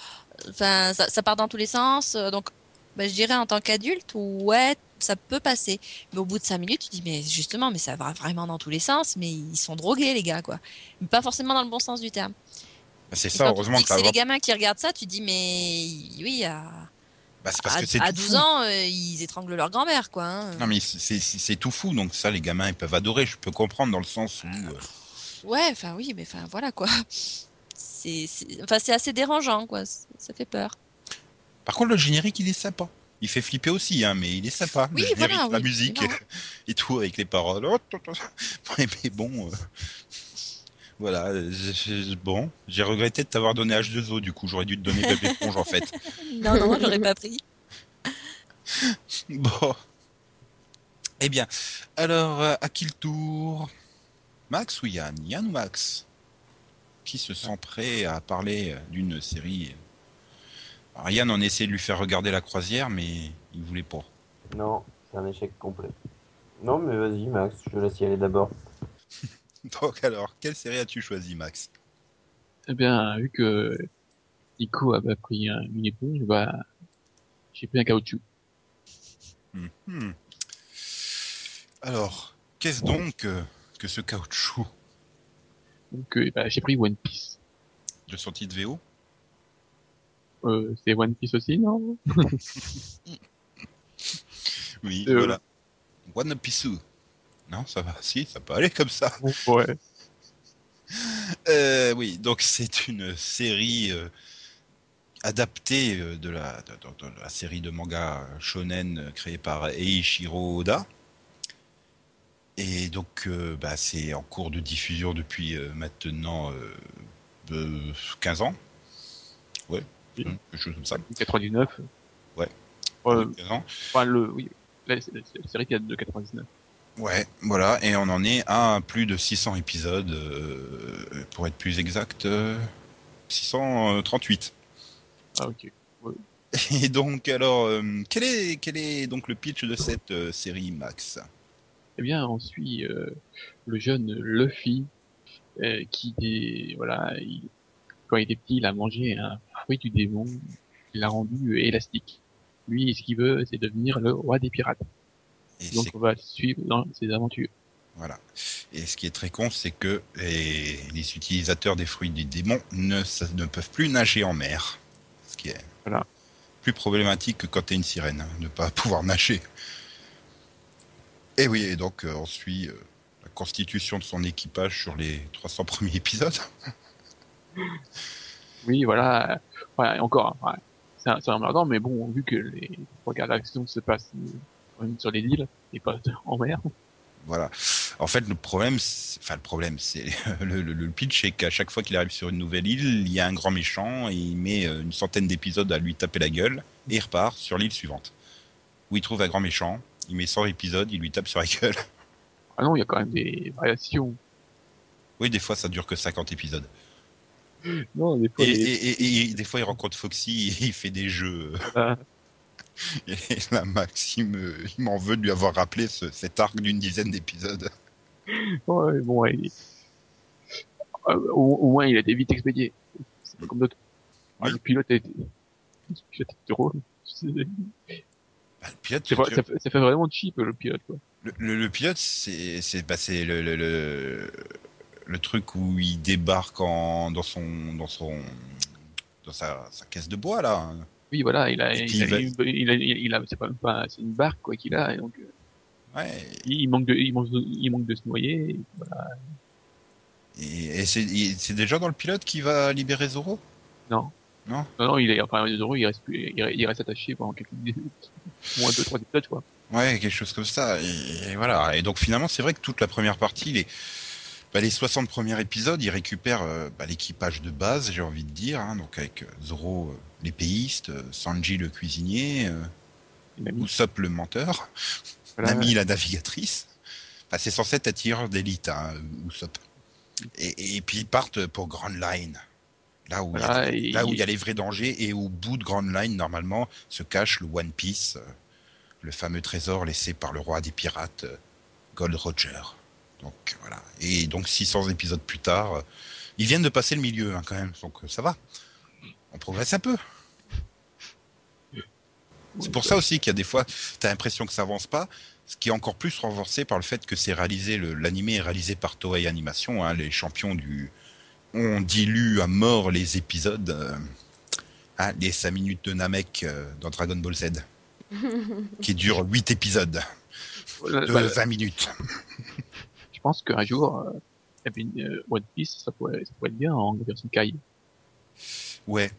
Enfin, ça, ça part dans tous les sens. euh, donc, bah, je dirais en tant qu'adulte, ouais, ça peut passer. Mais au bout de cinq minutes, tu dis, mais justement, mais ça va vraiment dans tous les sens. Mais ils sont drogués, les gars, quoi. Mais pas forcément dans le bon sens du terme. Bah, C'est ça, heureusement que que ça c'est les gamins qui regardent ça, tu dis, mais oui, à, Bah, parce à, que c'est à tout 12 fou. ans, euh, ils étranglent leur grand-mère, quoi. hein. Non mais c'est- tout fou, donc ça les gamins ils peuvent adorer. Je peux comprendre dans le sens où euh, Ouais, enfin oui, mais enfin voilà quoi. C'est, c'est- enfin c'est assez dérangeant quoi. Ça fait peur. Par contre le générique il est sympa. Il fait flipper aussi, hein, mais il est sympa. Oui, le la musique [laughs] et tout avec les paroles. Oh, [laughs] mais bon, euh, voilà. euh, bon, j'ai regretté de t'avoir donné H2O. Du coup, j'aurais dû te donner Bob l'éponge en fait. [laughs] Non non, j'aurais pas pris. [laughs] Bon. Eh bien, alors, euh, à qui le tour? Max ou Yann? Yann ou Max? Qui se sent prêt à parler euh, d'une série Alors, Yann, on essaie de lui faire regarder la croisière, mais il voulait pas. Non, c'est un échec complet. Non, mais vas-y, Max, je te laisse y aller d'abord. [laughs] [laughs] Donc alors, quelle série as-tu choisi, Max? Eh bien, vu que Nico a pris un- une éponge, bah, j'ai pris un caoutchouc. Mhm. Alors, qu'est-ce donc euh, que ce caoutchouc? Donc, euh, bah, j'ai pris One Piece. de sortie de VO Euh, c'est One Piece aussi, non? [laughs] Oui, Euh, voilà. One Piece. Non, ça va. Si, ça peut aller comme ça. Ouais. Euh, oui, donc c'est une série euh, adaptée euh, de la, de, de- de la série de manga shonen créée par Eiichiro Oda. Et donc, euh, bah, c'est en cours de diffusion depuis euh, maintenant euh, euh, 15 ans. Ouais, Oui. hum, quelque chose comme ça. 99. Ouais. Euh, 15 ans. enfin, le, oui. La, la- la série qui date de 99. Ouais, voilà, et on en est à plus de 600 épisodes, euh, pour être plus exact, euh, 638. Ah, ok. [laughs] Et donc, alors, euh, quel est quel est donc le pitch de cette euh, série, Max? Eh bien, on suit euh, le jeune Luffy euh, qui est voilà, il- quand il était petit, il a mangé un fruit du démon, il l'a rendu élastique. Lui, ce qu'il veut, c'est devenir le roi des pirates. Et Donc, on va suivre dans ses aventures. Voilà. Et ce qui est très con, c'est que les, les utilisateurs des fruits du démon ne, ne peuvent plus nager en mer. Ce qui est Voilà. plus problématique que quand t'es une sirène, hein, ne pas [laughs] pouvoir nager. Et oui, et donc euh, on suit euh, la constitution de son équipage sur les 300 premiers épisodes. [laughs] Oui, voilà. Ouais, encore, ouais. c'est un, c'est emmerdant, mais bon, vu que les trois quarts se passent euh, sur les îles et pas [laughs] en mer. Voilà. En fait, le problème, enfin le problème, c'est [laughs] le, le- le pitch, c'est qu'à chaque fois qu'il arrive sur une nouvelle île, il y a un grand méchant et il met euh, une centaine d'épisodes à lui taper la gueule et il repart sur l'île suivante où il trouve un grand méchant. Il met 100 épisodes, il lui tape sur la [laughs] gueule. Ah non, il y a quand même des variations. Oui, des fois, ça dure que 50 épisodes. Non, des Et, fois, et, les- et- et des fois, il rencontre Foxy et il fait des jeux. voilà. [laughs] Et là, Max, il me- il m'en veut de lui avoir rappelé ce- cet arc d'une dizaine d'épisodes. Ouais, bon, ouais, Euh, au, au moins, il a été vite expédié. C'est pas comme d'autres. Ah. Le pilote a été, le pilote a été drôle. Bah, le pilote, tu- ça, fait, ça fait vraiment cheap, le pilote, quoi. Le, le- le pilote, c'est c'est bah, c'est le, le, le, le truc où il débarque en, dans son dans son dans sa, sa caisse de bois là. Oui, voilà, il a, il a, il il il c'est pas, pas c'est une barque, quoi, qu'il a, et donc, euh, Ouais. il manque de, il manque de, il manque de se noyer, et voilà. Et, et c'est il- déjà dans le pilote qui va libérer Zoro? Non. Non? Non, non, il est, enfin, Zoro, il reste, il, il reste attaché pendant quelques minutes. Moins deux, trois épisodes, quoi. Ouais, quelque chose comme ça. Et, et voilà. Et donc finalement, c'est vrai que toute la première partie, les bah, les 60 premiers épisodes, ils récupèrent euh, bah, l'équipage de base, j'ai envie de dire, hein, donc avec euh, Zoro euh, l'épéiste, euh, Sanji le cuisinier, euh, Usopp le menteur. voilà, Nami la navigatrice. Enfin, c'est censé être un tireur d'élite, hein, Usopp. Et, et puis ils partent pour Grand Line. Là où, il y Voilà, et- là où il y a les vrais dangers et au bout de Grand Line, normalement, se cache le One Piece, le fameux trésor laissé par le roi des pirates, Gold Roger. Donc voilà. Et donc 600 épisodes plus tard, ils viennent de passer le milieu hein, quand même, donc ça va. On progresse un peu. C'est pour ça aussi qu'il y a des fois, tu as l'impression que ça avance pas, ce qui est encore plus renforcé par le fait que c'est réalisé, l'animé est réalisé par Toei Animation, hein, les champions du... On dilue à mort les épisodes, euh, hein, les 5 minutes de Namek euh, dans Dragon Ball Z, [laughs] qui durent 8 épisodes de bah, 20 minutes. [laughs] je pense qu'un jour, eh bien, One Piece, ça pourrait, ça pourrait être bien en version Kai. Ouais.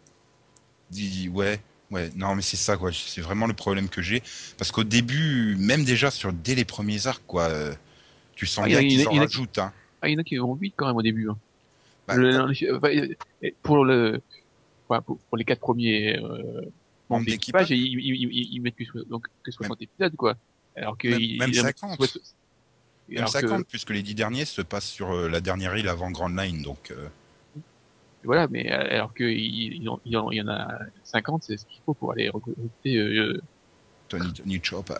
Dis- Ouais. Ouais, non, mais c'est ça, quoi. C'est vraiment le problème que j'ai. Parce qu'au début, même déjà sur dès les premiers arcs, quoi, euh, tu sens Ah, il bien qu'ils il en il rajoutent, hein. Ah, il y en a qui vont vite quand même au début. Hein. Bah, Le- le- enfin, euh, pour le, enfin, pour, pour les quatre premiers euh, membres d'équipage, ils, ils, ils, ils mettent que, so- donc, que 60 épisodes, quoi. Alors que Même- mettent 50. soit- Même alors que- 50, puisque les 10 derniers se passent sur euh, la dernière île avant Grand Line, donc euh, Voilà, mais euh, alors que il, y en a 50, c'est ce qu'il faut pour aller recruter, euh, Tony, Tony Chop. euh.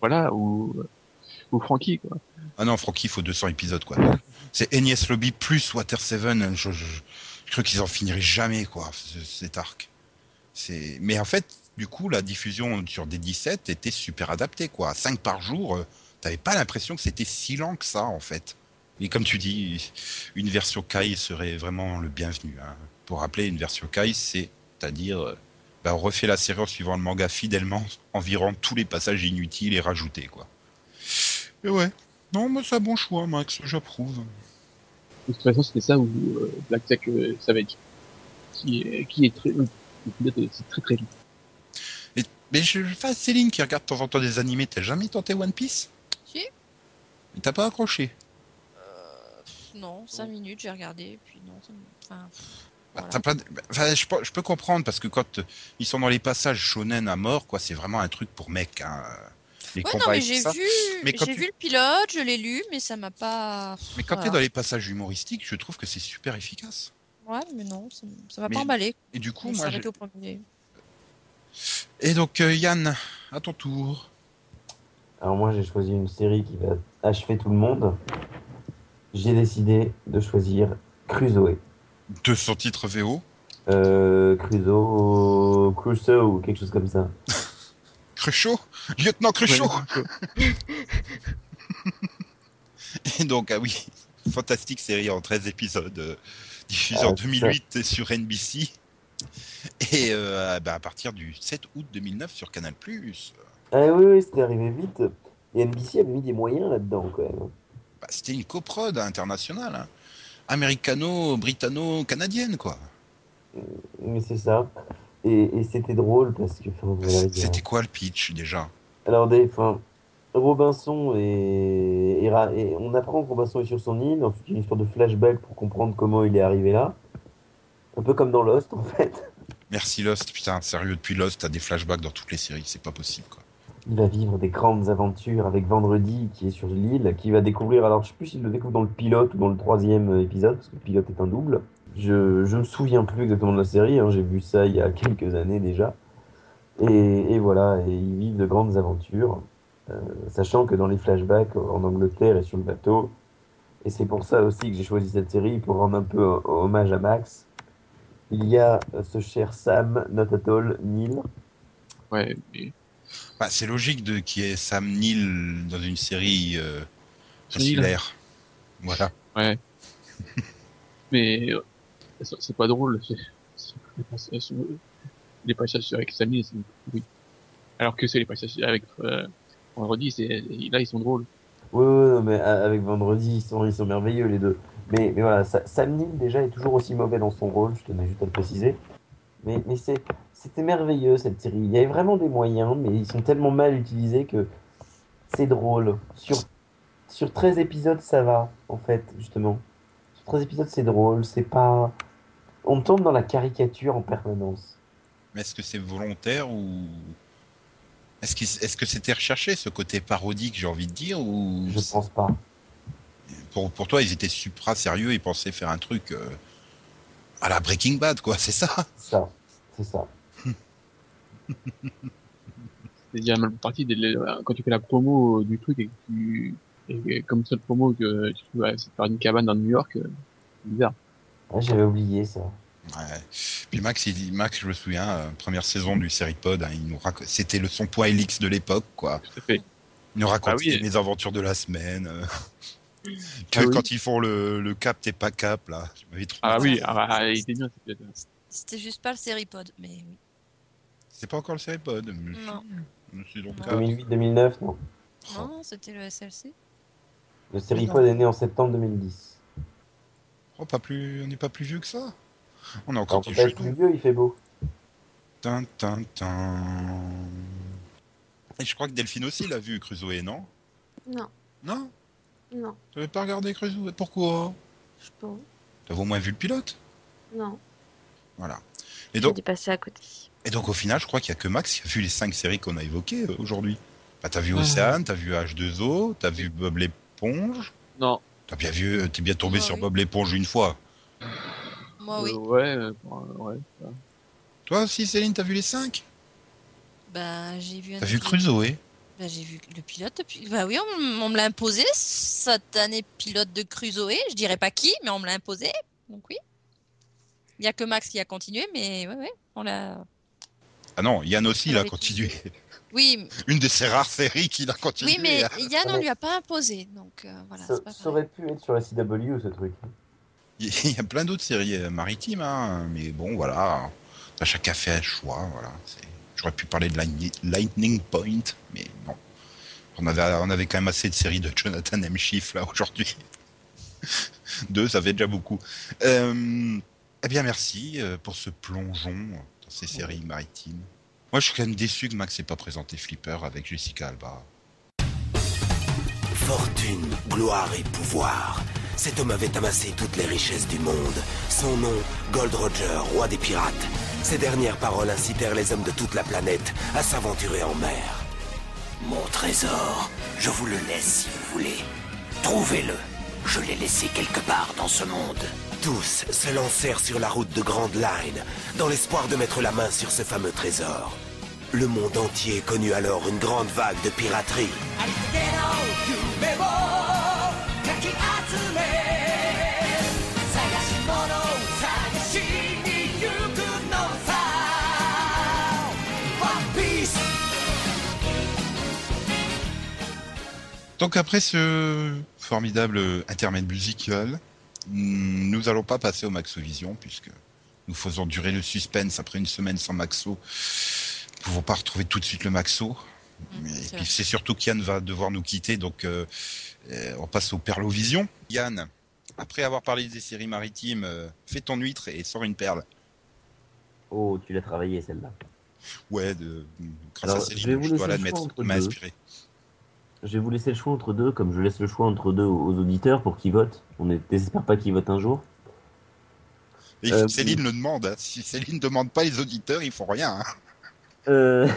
voilà, ou, ou Frankie, quoi. Ah non, Francky, il faut 200 épisodes, quoi. C'est Enies Lobby plus Water Seven. Je, je, je crois qu'ils en finiraient jamais, quoi, ce- cet arc. C'est, mais en fait, du coup, la diffusion sur des 17 était super adaptée, quoi. 5 par jour, t'avais pas l'impression que c'était si lent que ça, en fait. Et comme tu dis, une version Kai serait vraiment le bienvenu. Hein. Pour rappeler, une version Kai, c'est-à-dire, euh, bah, on refait la série en suivant le manga fidèlement, en virant tous les passages inutiles et rajoutés, quoi. Et ouais. Non, mais c'est un bon choix, Max, j'approuve. De toute façon, c'était ça ou euh, Black Jack euh, Savage, qui est, qui est très, le pilote est aussi très très vite. Mais, mais je, enfin, Céline qui regarde de temps en temps des animés, t'as jamais tenté One Piece? Mais T'as pas accroché Non, 5 minutes, j'ai regardé, puis non, ça me- enfin, Bah, Voilà. de- bah, enfin, je, peux- je peux comprendre parce que quand euh, ils sont dans les passages shonen à mort, quoi, c'est vraiment un truc pour mecs. Hein. Les Ouais, combats non, mais j'ai vu, Mais quand j'ai tu- vu le pilote, je l'ai lu, mais ça m'a pas. Mais quand Voilà. t'es dans les passages humoristiques, je trouve que c'est super efficace. Ouais, mais non, ça m'a Mais- pas emballé. Et du coup, suis moi, au premier. et donc euh, Yann, à ton tour. Alors moi j'ai choisi une série qui va achever tout le monde. J'ai décidé de choisir Crusoe. De son titre VO. Euh, Crusoe, Crusoe, quelque chose comme ça. [laughs] Cruchot Lieutenant Cruchot Ouais, [laughs] Et donc, ah oui, fantastique série en 13 épisodes, euh, diffusée Ah, en ça. 2008 sur NBC. Et euh, bah, à partir du 7 août 2009 sur Canal+. Ah oui, oui, c'était arrivé vite. Et NBC avait mis des moyens là-dedans quand même. Bah, C'était une coprode internationale, hein. américano-britanno-canadienne, quoi. Mais c'est ça. Et, et c'était drôle parce que. C'était quoi le pitch, déjà? Alors, des, Robinson et, et on apprend que Robinson est sur son île. Ensuite, il y a une histoire de flashback pour comprendre comment il est arrivé là. Un peu comme dans Lost en fait. Merci Lost, putain, sérieux, depuis Lost, t'as des flashbacks dans toutes les séries, c'est pas possible, quoi. Il va vivre des grandes aventures avec Vendredi qui est sur l'île, qui va découvrir. Alors, je sais plus s'il le découvre dans le pilote ou dans le troisième euh, épisode, parce que le pilote est un double. Je, je me souviens plus exactement de la série, hein, j'ai vu ça il y a quelques années déjà. Et, et voilà, et ils vivent de grandes aventures, euh, sachant que dans les flashbacks en Angleterre et sur le bateau, et c'est pour ça aussi que j'ai choisi cette série, pour rendre un peu hommage à Max, il y a euh, ce cher Sam, not at all, Neil, ouais, Bah, c'est logique de qu'il y ait Sam Neill dans une série euh, Sam Neill. insulaire. Voilà. ouais. [laughs] mais euh, c'est pas drôle. c'est- c'est- Les passages, les passages avec Samy, c'est oui. Alors que c'est les passages avec euh, Vendredi, c'est là ils sont drôles. Oui, oui, non, mais avec Vendredi, ils sont, ils sont merveilleux les deux. Mais, mais voilà, Sa- Sam Neill déjà est toujours aussi mauvais dans son rôle, je tenais juste à le préciser. Mais, c'était merveilleux cette série. Il y avait vraiment des moyens, mais ils sont tellement mal utilisés que c'est drôle. Sur, sur 13 épisodes, ça va, en fait, justement. Sur 13 épisodes, c'est drôle, c'est pas. On tombe dans la caricature en permanence. Mais est-ce que c'est volontaire ou. Est-ce que c'était recherché, ce côté parodique, j'ai envie de dire ou... Je pense pas. pour, pour toi, ils étaient supra sérieux, ils pensaient faire un truc euh, à la Breaking Bad, quoi, c'est ça C'est ça. C'est ça. C'est déjà mal parti dès le- quand tu fais la promo du truc et que tu et comme seule promo que tu trouves ouais, c'est faire une cabane dans New York, euh, c'est bizarre. J'avais oublié ça. Ouais. Puis Max, il dit, Max, je me souviens, euh, première saison du Seripod, hein, il nous rac- c'était le son point Elix de l'époque, quoi. Tout à fait. Il nous racontait Ah oui. les aventures de la semaine. euh, que Ah oui. quand ils font le, le cap, t'es pas cap, là. Je m'avais trop Ah oui, ah, bah, il était bien. C'était juste pas le Seripod, mais oui. C'est pas encore le Seripod. Non. Monsieur donc Non. cap. 2008-2009, non. Non, non, c'était le SLC. Le Seripod est né en septembre 2010. Oh, pas plus... on n'est pas plus vieux que ça. On est encore plus vieux, il fait beau. Tin, tin, tin. Et je crois que Delphine aussi l'a vu, Crusoe, non? Non, Non? Non, T'avais pas regardé Crusoe Pourquoi je sais pas. T'avais au moins vu le pilote? Non, Voilà. Et donc, dû passer à côté. et donc au final, je crois qu'il y a que Max qui a vu les cinq séries qu'on a évoquées euh, aujourd'hui. Bah, t'as vu Ah. Océane, t'as vu H2O, t'as vu Bob l'éponge. Non. T'as bien vu, euh, t'es bien tombé Ah sur oui. Bob l'éponge une fois. Moi, Euh, oui. ouais, euh, ouais. ça. Toi aussi, Céline, t'as vu les cinq? Bah, j'ai vu un T'as vu Crusoe? Bah, j'ai vu le pilote. depuis- Bah oui, on, on me l'a imposé, cette année pilote de Crusoe. Je dirais pas qui, mais on me l'a imposé. Donc oui. Il y a que Max qui a continué, mais ouais, ouais, on l'a. Ah non, Yann aussi, il a Avec- continué. Oui, [laughs] Une de ces rares séries qu'il a continué. oui, mais Yann, on mais- lui a pas imposé, donc euh, voilà. ça, pas aurait pu être sur la CW ce truc. Il y a plein d'autres séries euh, maritimes, hein, mais bon, voilà. Chacun fait un choix, voilà. c'est- J'aurais pu parler de Lightning- Point, mais non. On avait, on avait quand même assez de séries de Jonathan M. Schiff, là, aujourd'hui. [laughs] Deux, ça fait déjà beaucoup. Euh, eh bien, merci euh, pour ce plongeon dans ces séries maritimes. Moi, je suis quand même déçu que Max n'ait pas présenté Flipper avec Jessica Alba. Fortune, gloire et pouvoir. Cet homme avait amassé toutes les richesses du monde. Son nom, Gold Roger, roi des pirates. Ces dernières paroles incitèrent les hommes de toute la planète à s'aventurer en mer. Mon trésor, je vous le laisse si vous voulez. Trouvez-le. Je l'ai laissé quelque part dans ce monde. Tous se lancèrent sur la route de Grand Line, dans l'espoir de mettre la main sur ce fameux trésor. Le monde entier connut alors une grande vague de piraterie. Donc après ce formidable intermède musical, hmm, nous allons pas passer au Maxovision puisque nous faisons durer le suspense après une semaine sans Maxo. Nous ne pouvons pas retrouver tout de suite le Maxo. Mm, Et c'est puis c'est surtout qu'Yann va devoir nous quitter, donc euh, euh, on passe au Perlovision. Yann, après avoir parlé des séries maritimes, euh, fais ton huître et sors une perle. Oh, tu l'as travaillé celle-là. Ouais, de, grâce Alors, à je Céline, vais vous je dois l'admettre, m'a deux. inspiré. Je vais vous laisser le choix entre deux, comme je laisse le choix entre deux aux auditeurs pour qu'ils votent. On ne désespère pas qu'ils votent un jour. Et Euh, Céline le demande. hein. Si Céline ne demande pas les auditeurs, ils font rien. hein. Euh,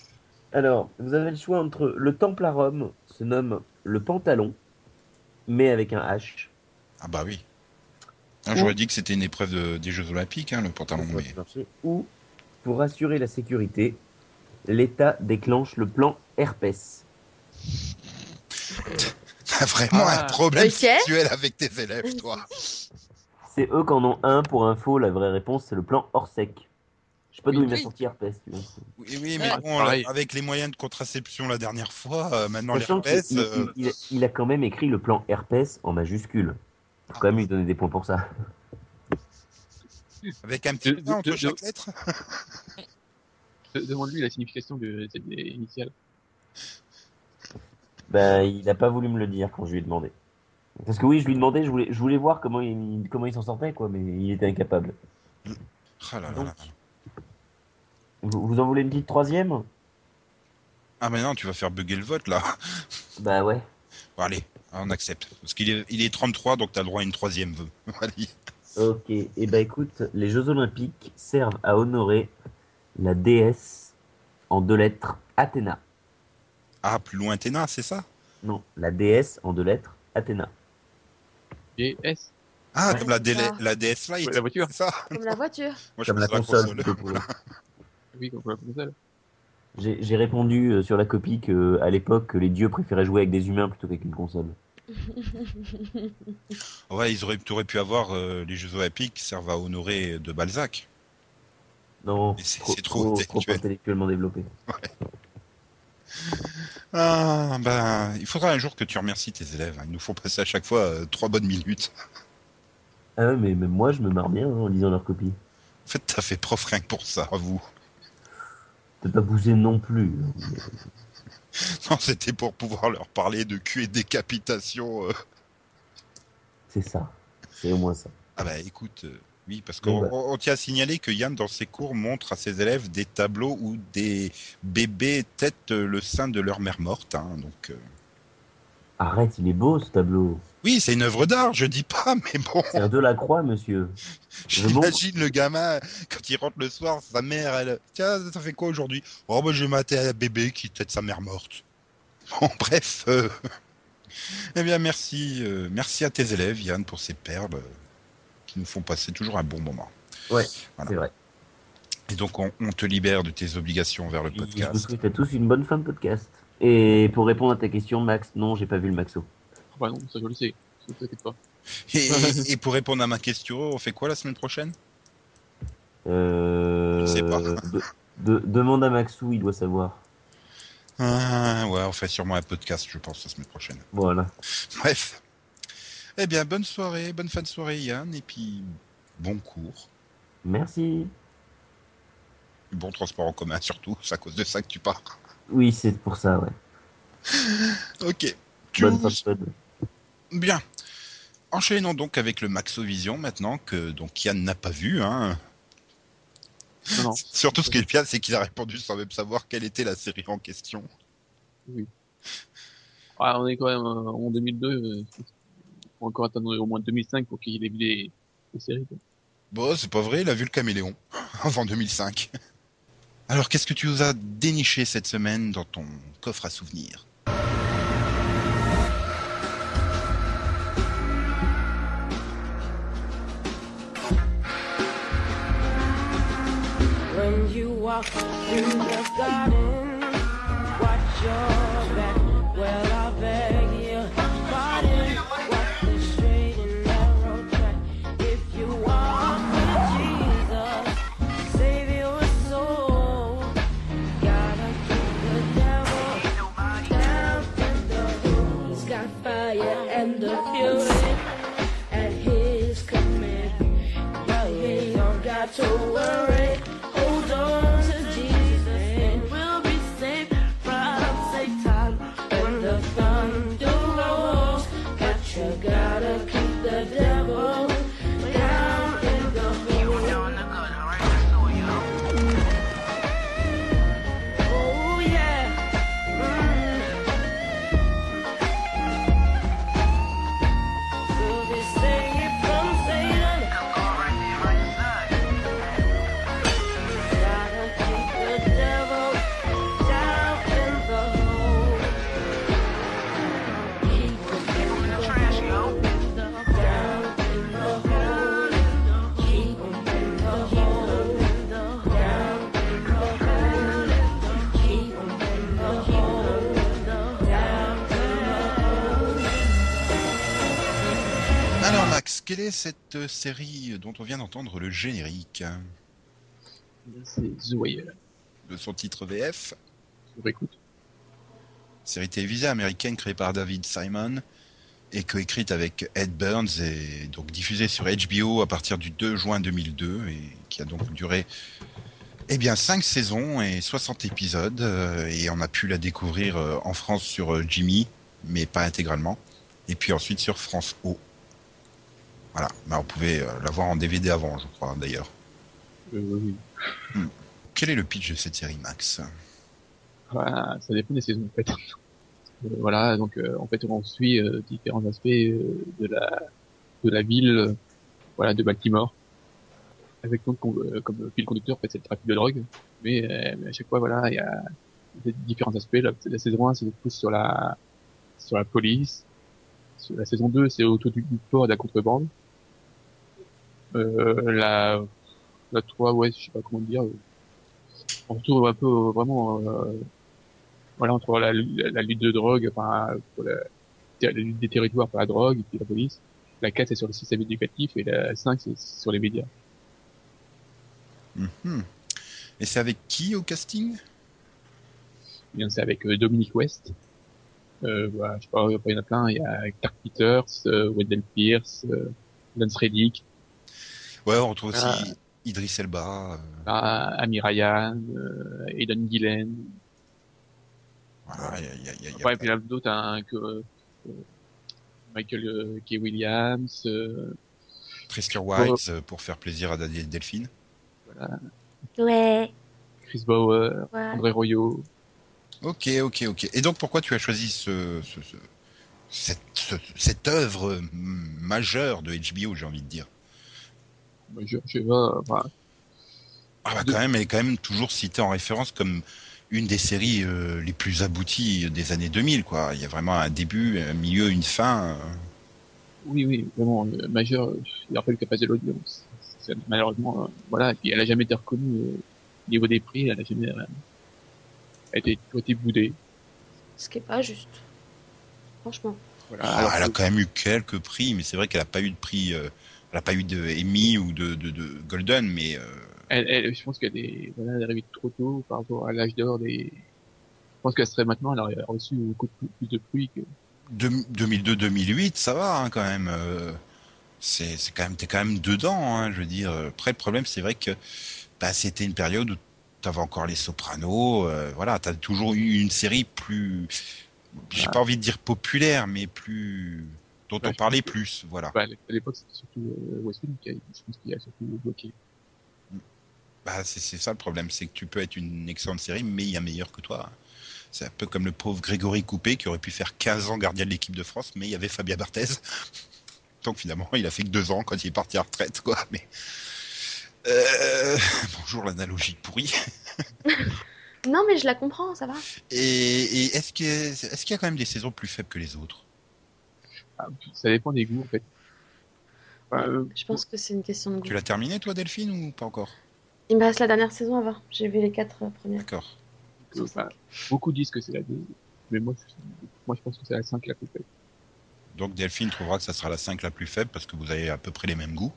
[laughs] Alors, vous avez le choix entre le temple à Rome, se nomme le pantalon, mais avec un H. Ah bah oui. Ah, J'aurais dit que c'était une épreuve de- des Jeux Olympiques, hein, le pantalon. Mais-. Ou, pour assurer la sécurité, l'État déclenche le plan herpès. T'as vraiment Ah. un problème Ok. sexuel avec tes élèves, toi. C'est eux qui en ont un. Pour info, la vraie réponse, c'est le plan Orsec. Je sais pas d'où Oui, il m'a oui. sorti herpès. Tu vois. Oui, oui, mais Ouais. bon, Pareil. avec les moyens de contraception la dernière fois, euh, maintenant Sachant l'herpès. euh, il- il a- il a quand même écrit le plan herpès en majuscule. Faut quand même lui donner des points pour ça. avec un petit De- entre de- chaque lettre. De- Demande-lui la signification de cette initiale. Ben, il a pas voulu me le dire quand je lui ai demandé. Parce que oui, je lui ai demandé, je voulais, je voulais voir comment il, comment il s'en sortait, quoi, mais il était incapable. Ah là là Donc. là. Vous, vous en voulez une petite troisième? Ah mais non, tu vas faire bugger le vote là. [laughs] Bah ouais. Bon, allez, on accepte. Parce qu'il est, il est 33, donc t'as le droit à une troisième vœu. [laughs] Allez. Ok, et bah écoute, les Jeux Olympiques servent à honorer la déesse en deux lettres Athéna. Ah, plus loin Téna, c'est ça? Non, la déesse en deux lettres Athéna. DS. Ah, Ouais. comme la, délai- Ah. la DS Lite. Ouais, la voiture. C'est ça? Comme la voiture. [laughs] Moi, Comme la console. pour eux. [laughs] Oui, comme pour la console. J'ai j'ai répondu euh, sur la copie que à l'époque que les dieux préféraient jouer avec des humains plutôt qu'avec une console. Ouais, ils auraient, t'aurais pu avoir euh, les Jeux Olympiques qui servent à honorer de Balzac. Non, c'est- trop, c'est trop trop, intellectuel. trop intellectuellement développé. Ah, ben, il faudra un jour que tu remercies tes élèves. hein. Ils nous font passer à chaque fois euh, trois bonnes minutes. Ah ouais, mais même moi je me marre bien hein, en lisant leur copie. En fait, t'as fait prof rien que pour ça, à vous. T'as pas poussé non plus. hein. Non, c'était pour pouvoir leur parler de cul et décapitation. euh. C'est ça. C'est au moins ça. Ah bah écoute, euh, oui, parce qu'on bah. on tient à signaler que Yann, dans ses cours, montre à ses élèves des tableaux où des bébés têtent le sein de leur mère morte. hein, donc, euh, Arrête, il est beau ce tableau. Oui, c'est une œuvre d'art, je dis pas, mais bon, C'est de la croix, monsieur. [laughs] J'imagine le gamin, quand il rentre le soir, sa mère, elle... Tiens, ça fait quoi aujourd'hui? Oh, bah, je vais mater un bébé qui tête sa mère morte. Bon, [laughs] bref. euh, Eh bien, merci, euh, merci à tes élèves, Yann, pour ces perles euh, qui nous font passer toujours un bon moment. Ouais, Voilà. c'est vrai. Et donc, on, on te libère de tes obligations vers le Je vous podcast. souhaite à tous une bonne fin de podcast. Et pour répondre à ta question, Max, non, j'ai pas vu le Maxo. Ah bah non, ça je le sais. Ne t'inquiète pas. Et, [laughs] et pour répondre à ma question, on fait quoi la semaine prochaine? Euh... Je sais pas. de- de- demande à Maxou, il doit savoir. Ah, Ouais, on fait sûrement un podcast, je pense, la semaine prochaine. Voilà. Bref. Eh bien, bonne soirée, bonne fin de soirée, Yann, et puis bon cours. Merci. Bon transport en commun, surtout, c'est à cause de ça que tu pars. Oui, c'est pour ça, ouais. Ok. Bonne fin de. Bien. Enchaînons donc avec le Maxovision maintenant, que donc Yann n'a pas vu. Hein. Non, non. [laughs] Surtout ce qui est bien, c'est qu'il a répondu sans même savoir quelle était la série en question. Ah, on est quand même euh, en 2002 encore attendre au moins 2005 pour qu'il ait vu les, séries. Bon, bah, c'est pas vrai, il a vu le caméléon [laughs] avant 2005. Alors, qu'est-ce que tu nous as déniché cette semaine dans ton coffre à souvenirs? Max, quelle est cette euh, série dont on vient d'entendre le générique C'est The Wire. de son titre VF Je réécoute. Série télévisée américaine créée par David Simon et coécrite avec Ed Burns et donc diffusée sur HBO à partir du 2 juin 2002 et qui a donc duré eh bien 5 saisons et 60 épisodes euh, et on a pu la découvrir euh, en France sur euh, Jimmy mais pas intégralement et puis ensuite sur France O. Voilà, bah, on pouvait euh, la voir en DVD avant je crois d'ailleurs. Euh, oui. Quel est le pitch de cette série Max? Voilà, ça dépend des saisons en fait. Euh, voilà, donc euh, en fait on suit euh, différents aspects euh, de la de la ville, euh, voilà, de Baltimore, avec donc comme, euh, comme fil conducteur en fait c'est le trafic de drogue, mais, euh, mais à chaque fois voilà il y a des différents aspects. La, la saison 1 c'est plus sur la sur la police, Sur la saison 2 c'est autour du, du port et de la contrebande. Euh, la la 3 ouais je sais pas comment dire. on retrouve un peu euh, vraiment euh, voilà entre la, la, la lutte de drogue enfin pour la, la lutte des territoires par la drogue et puis la police. La 4 c'est sur le système éducatif et la 5 c'est sur les médias. Mhm. Et c'est avec qui au casting? Eh bien c'est avec euh, Dominique West. Euh, voilà, je sais pas il y en a plein. Il y a Clark Peters euh, Wendell Pierce Lance Reddick Ouais, on retrouve aussi Ah. Idris Elba. euh, ah, Amy Ryan euh, Aidan Gillen voilà, il y a- y a- y y pas- d'autres hein, que euh, Michael euh, K. Williams euh, Tristan White euh, pour faire plaisir à Daniel Delphine. voilà, Ouais. Chris Bauer ouais. André Royo Ok, ok, ok. Et donc pourquoi tu as choisi ce, ce- ce- cette, ce- cette œuvre euh, majeure de HBO, j'ai envie de dire? Je, je sais pas, enfin, Ah bah quand même, elle est quand même toujours citée en référence comme une des séries euh, les plus abouties des années 2000, quoi. Il y a vraiment un début, un milieu, une fin. euh. oui, oui, vraiment, euh, majeur, euh, il rappelle qu'elle passait l'audience. C'est- Malheureusement, euh, voilà, et puis elle a jamais été reconnue euh, au niveau des prix, elle a jamais, euh, elle a été, boudée. Ce qui est pas juste. Franchement. Voilà, Ah, alors elle a que- quand même eu quelques prix, mais c'est vrai qu'elle a pas eu de prix. Elle a pas eu de Emmy ou de, de, de Golden, mais euh, elle, elle- je pense qu'elle est, voilà, elle est arrivée trop tôt par rapport à l'âge d'or des, je pense qu'elle serait maintenant, elle aurait reçu beaucoup plus de prix que, 2002-2008, ça va hein, quand même. euh, c'est c'est quand même t'es quand même dedans. Hein, je veux dire. Après le problème, c'est vrai que bah, c'était une période où t'avais encore les Sopranos. euh, voilà, t'as toujours eu une série plus. J'ai pas envie de dire populaire, mais plus dont Ouais, on parlait que- plus. Voilà. bah, à l'époque, c'était surtout euh, Westwood qui a, je pense qu'il a surtout bloqué. Bah, c'est c'est ça le problème, c'est que tu peux être une excellente série, mais il y a meilleur que toi. C'est un peu comme le pauvre Grégory Coupé qui aurait pu faire 15 ans gardien de l'équipe de France, mais il y avait Fabien Barthez. [laughs] Donc finalement, il a fait que deux ans quand il est parti à retraite, quoi. Mais euh... bonjour l'analogie pourrie. [laughs] Non, mais je la comprends, ça va. Et, et est-ce qu'il y, a- est-ce qu'il y a quand même des saisons plus faibles que les autres? Ça dépend des goûts, en fait. Enfin, euh, Je pense que c'est une question de goût. Tu l'as terminé toi, Delphine, ou pas encore? Il me reste la dernière saison à voir. J'ai vu les quatre euh, premières. D'accord. enfin, beaucoup disent que c'est la 2, mais moi, je, moi, je pense que c'est la 5 la plus faible. Donc Delphine trouvera que ça sera la 5 la plus faible parce que vous avez à peu près les mêmes goûts?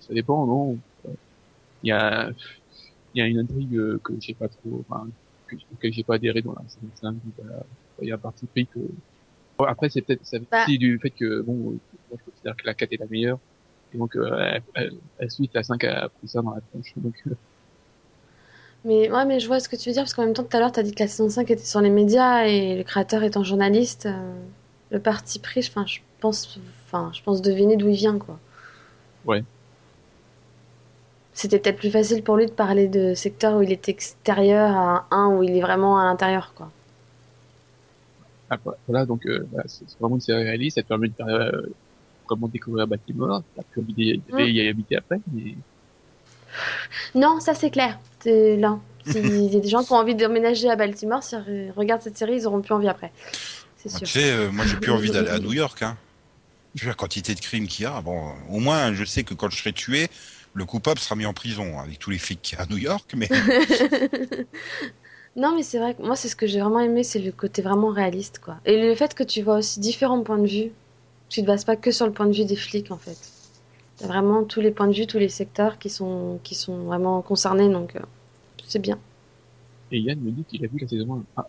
Ça dépend, non? Il y a, il y a une intrigue euh, que j'ai pas trop, enfin, que, auquel j'ai pas adhéré dans la saison 5. Voilà. Il y a un parti pris que après, c'est peut-être ça Bah. partie du fait que bon, moi, je considère que la 4 est la meilleure. Et donc, euh, elle- elle- la suite, la 5 a pris ça dans la tronche. Donc, euh, Mais ouais, mais je vois ce que tu veux dire, parce qu'en même temps, tout à l'heure, tu as dit que la saison 5 était sur les médias et le créateur étant journaliste, euh, le parti pris, enfin, je pense, enfin, je pense deviner d'où il vient, quoi. Ouais. C'était peut-être plus facile pour lui de parler de secteur où il est extérieur à un où il est vraiment à l'intérieur, quoi. Après, voilà, donc euh, voilà, c'est vraiment une série réaliste. Ça te permet de faire euh, comment découvrir Baltimore. T'as pu habiter- Mm. y y habiter après, mais Non, ça c'est clair. C'est là. S'il y a des gens qui ont envie d'emménager à Baltimore, s'ils re- regardent cette série, ils auront plus envie après. C'est Bah, sûr. tu sais, euh, moi j'ai plus envie d'aller à New York. Hein. Vu la quantité de crimes qu'il y a, bon, euh, au moins je sais que quand je serai tué, le coupable sera mis en prison avec tous les flics qu'il y a à New York. Mais [laughs] [laughs] non, mais c'est vrai que moi, c'est ce que j'ai vraiment aimé, c'est le côté vraiment réaliste, quoi. Et le fait que tu vois aussi différents points de vue. Tu te bases pas que sur le point de vue des flics, en fait. T'as vraiment tous les points de vue, tous les secteurs qui sont, qui sont vraiment concernés, donc euh, c'est bien. et Yann me dit qu'il a vu la saison 1.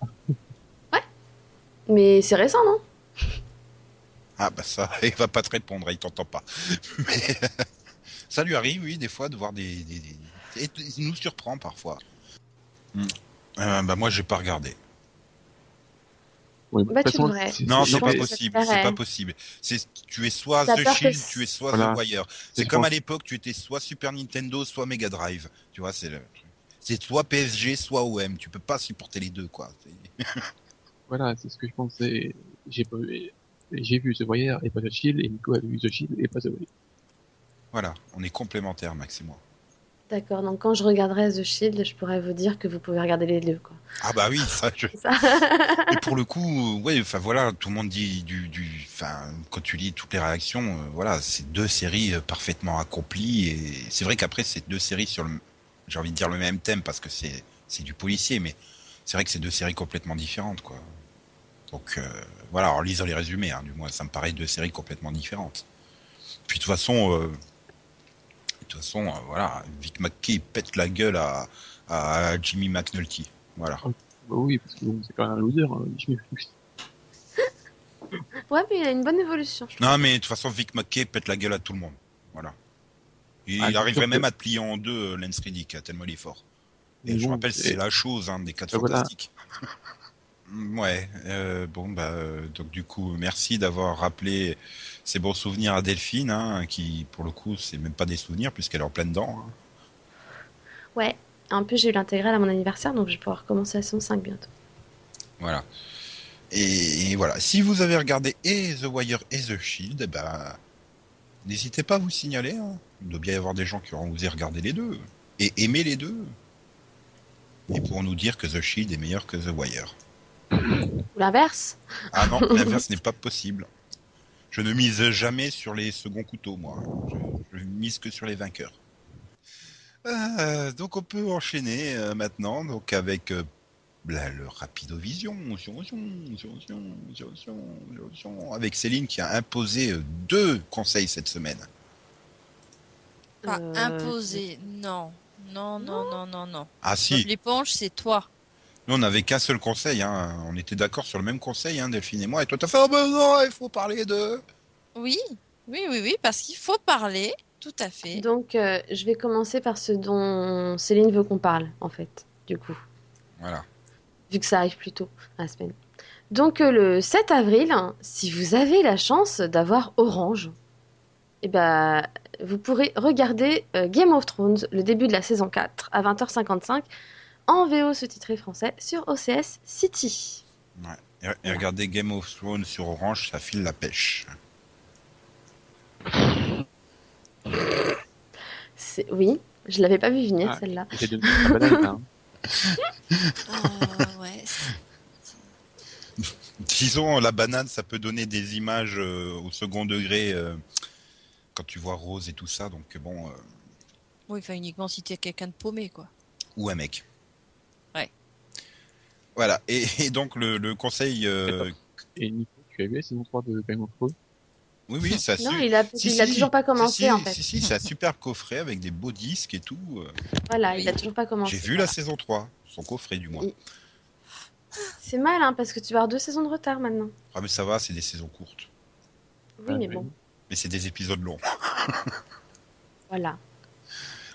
Ah, [laughs] Mais c'est récent, non? Ah bah ça, [laughs] il va pas te répondre, il t'entend pas. [laughs] Mais ça lui arrive, oui, des fois, de voir des, des, des- et il nous surprend parfois. Hmm. Euh, bah moi j'ai pas regardé. ouais, Bah, façon, Non, c'est- pas te possible, c'est pas possible. C'est tu es soit The que Shield, tu es soit Voilà. The Wire. C'est comme pense. à l'époque, tu étais soit Super Nintendo, soit Mega Drive. Tu vois, c'est le truc. C'est soit PSG, soit OM. Tu peux pas supporter les deux, quoi. [laughs] Voilà, c'est ce que je pensais. J'ai pas vu, j'ai vu The Wire et pas The Shield, et Nico a vu The Shield et pas The Wire. Voilà, on est complémentaires, Max et moi. D'accord, donc quand je regarderai The Shield, je pourrais vous dire que vous pouvez regarder les deux, quoi. Ah bah oui, ça. Je... [laughs] Ça. Et pour le coup, ouais, enfin voilà, tout le monde dit du, du, enfin quand tu lis toutes les réactions, euh, voilà, c'est deux séries euh, parfaitement accomplies et c'est vrai qu'après c'est deux séries sur le, j'ai envie de dire le même thème parce que c'est c'est du policier, mais c'est vrai que c'est deux séries complètement différentes, quoi. Donc euh, voilà, en lisant les résumés, hein, du moins, ça me paraît deux séries complètement différentes. Puis de toute façon, euh, toute façon, euh, voilà, Vic McKay il pète la gueule à, à Jimmy McNulty, voilà. Bah oui, parce que bon, c'est quand même un loser, hein, Jimmy Fox. [laughs] Ouais, mais il a une bonne évolution. je. Non, mais de toute façon, Vic McKay pète la gueule à tout le monde. Voilà. Il Ah, arriverait même que- à te plier en deux, euh, Lance Reddick, tellement il est fort. Et Mais je bon, rappelle, c'est la chose, hein, des quatre Ah, voilà. [laughs] ouais, euh, bon, bah, euh, donc du coup, merci d'avoir rappelé ces bons souvenirs à Delphine, hein, qui, pour le coup, c'est même pas des souvenirs, puisqu'elle est en plein dedans. hein. Ouais. En plus, j'ai eu l'intégrale à mon anniversaire, donc je vais pouvoir recommencer la saison 5 bientôt. Voilà. Et, et voilà, si vous avez regardé et The Wire et The Shield, eh ben, n'hésitez pas à vous signaler. hein. Il doit bien y avoir des gens qui auront osé regarder les deux et aimer les deux. Et pour nous dire que The Shield est meilleur que The Wire. Ou l'inverse. Ah non, [laughs] l'inverse n'est pas possible. Je ne mise jamais sur les seconds couteaux, moi. Je, je mise que sur les vainqueurs. Euh, donc on peut enchaîner euh, maintenant donc avec euh, la- le Rapidovision, Vision, Vision, Vision, Vision, Vision, Vision, avec Céline qui a imposé euh, deux conseils cette semaine. Pas Euh, imposé, non. Non, non, non, non, non. Ah si, l'éponge, c'est toi. Nous on n'avait qu'un seul conseil, hein. on était d'accord sur le même conseil, hein, Delphine et moi, et toi t'as fait, oh ben non, il faut parler de... Oui, oui, oui, oui, parce qu'il faut parler, tout à fait. Donc, euh, je vais commencer par ce dont Céline veut qu'on parle, en fait, du coup, Voilà. vu que ça arrive plus tôt la semaine. Donc, euh, le 7 avril, si vous avez la chance d'avoir Orange, eh ben, vous pourrez regarder euh, Game of Thrones, le début de la saison 4, à 20h55, en VO sous-titré français sur OCS City. Et, et regardez Game of Thrones sur Orange, ça file la pêche. C'est- Oui, je l'avais pas vu venir, Ah. celle-là. Hein. Ah, ouais, c'est- Disons, la banane, ça peut donner des images euh, au second degré euh, quand tu vois Rose et tout ça, donc bon, euh, oui, enfin uniquement si t'es quelqu'un de paumé, quoi. ou un mec. Voilà, et, [laughs] et donc le, le conseil, euh, Et Nico, tu as vu la saison 3 de Game of Thrones? Oui, oui, ça Non, su- il a, si, il a si, toujours pas commencé, si, en fait. Si, si, c'est un super coffret avec des beaux disques et tout. euh. Voilà, il a toujours pas commencé. J'ai vu la saison 3, son coffret du moins. Il- C'est mal, hein, parce que tu vas avoir deux saisons de retard maintenant. Ah, mais ça va, c'est des saisons courtes. Oui, mais bon, Mais c'est des épisodes longs. [laughs] voilà.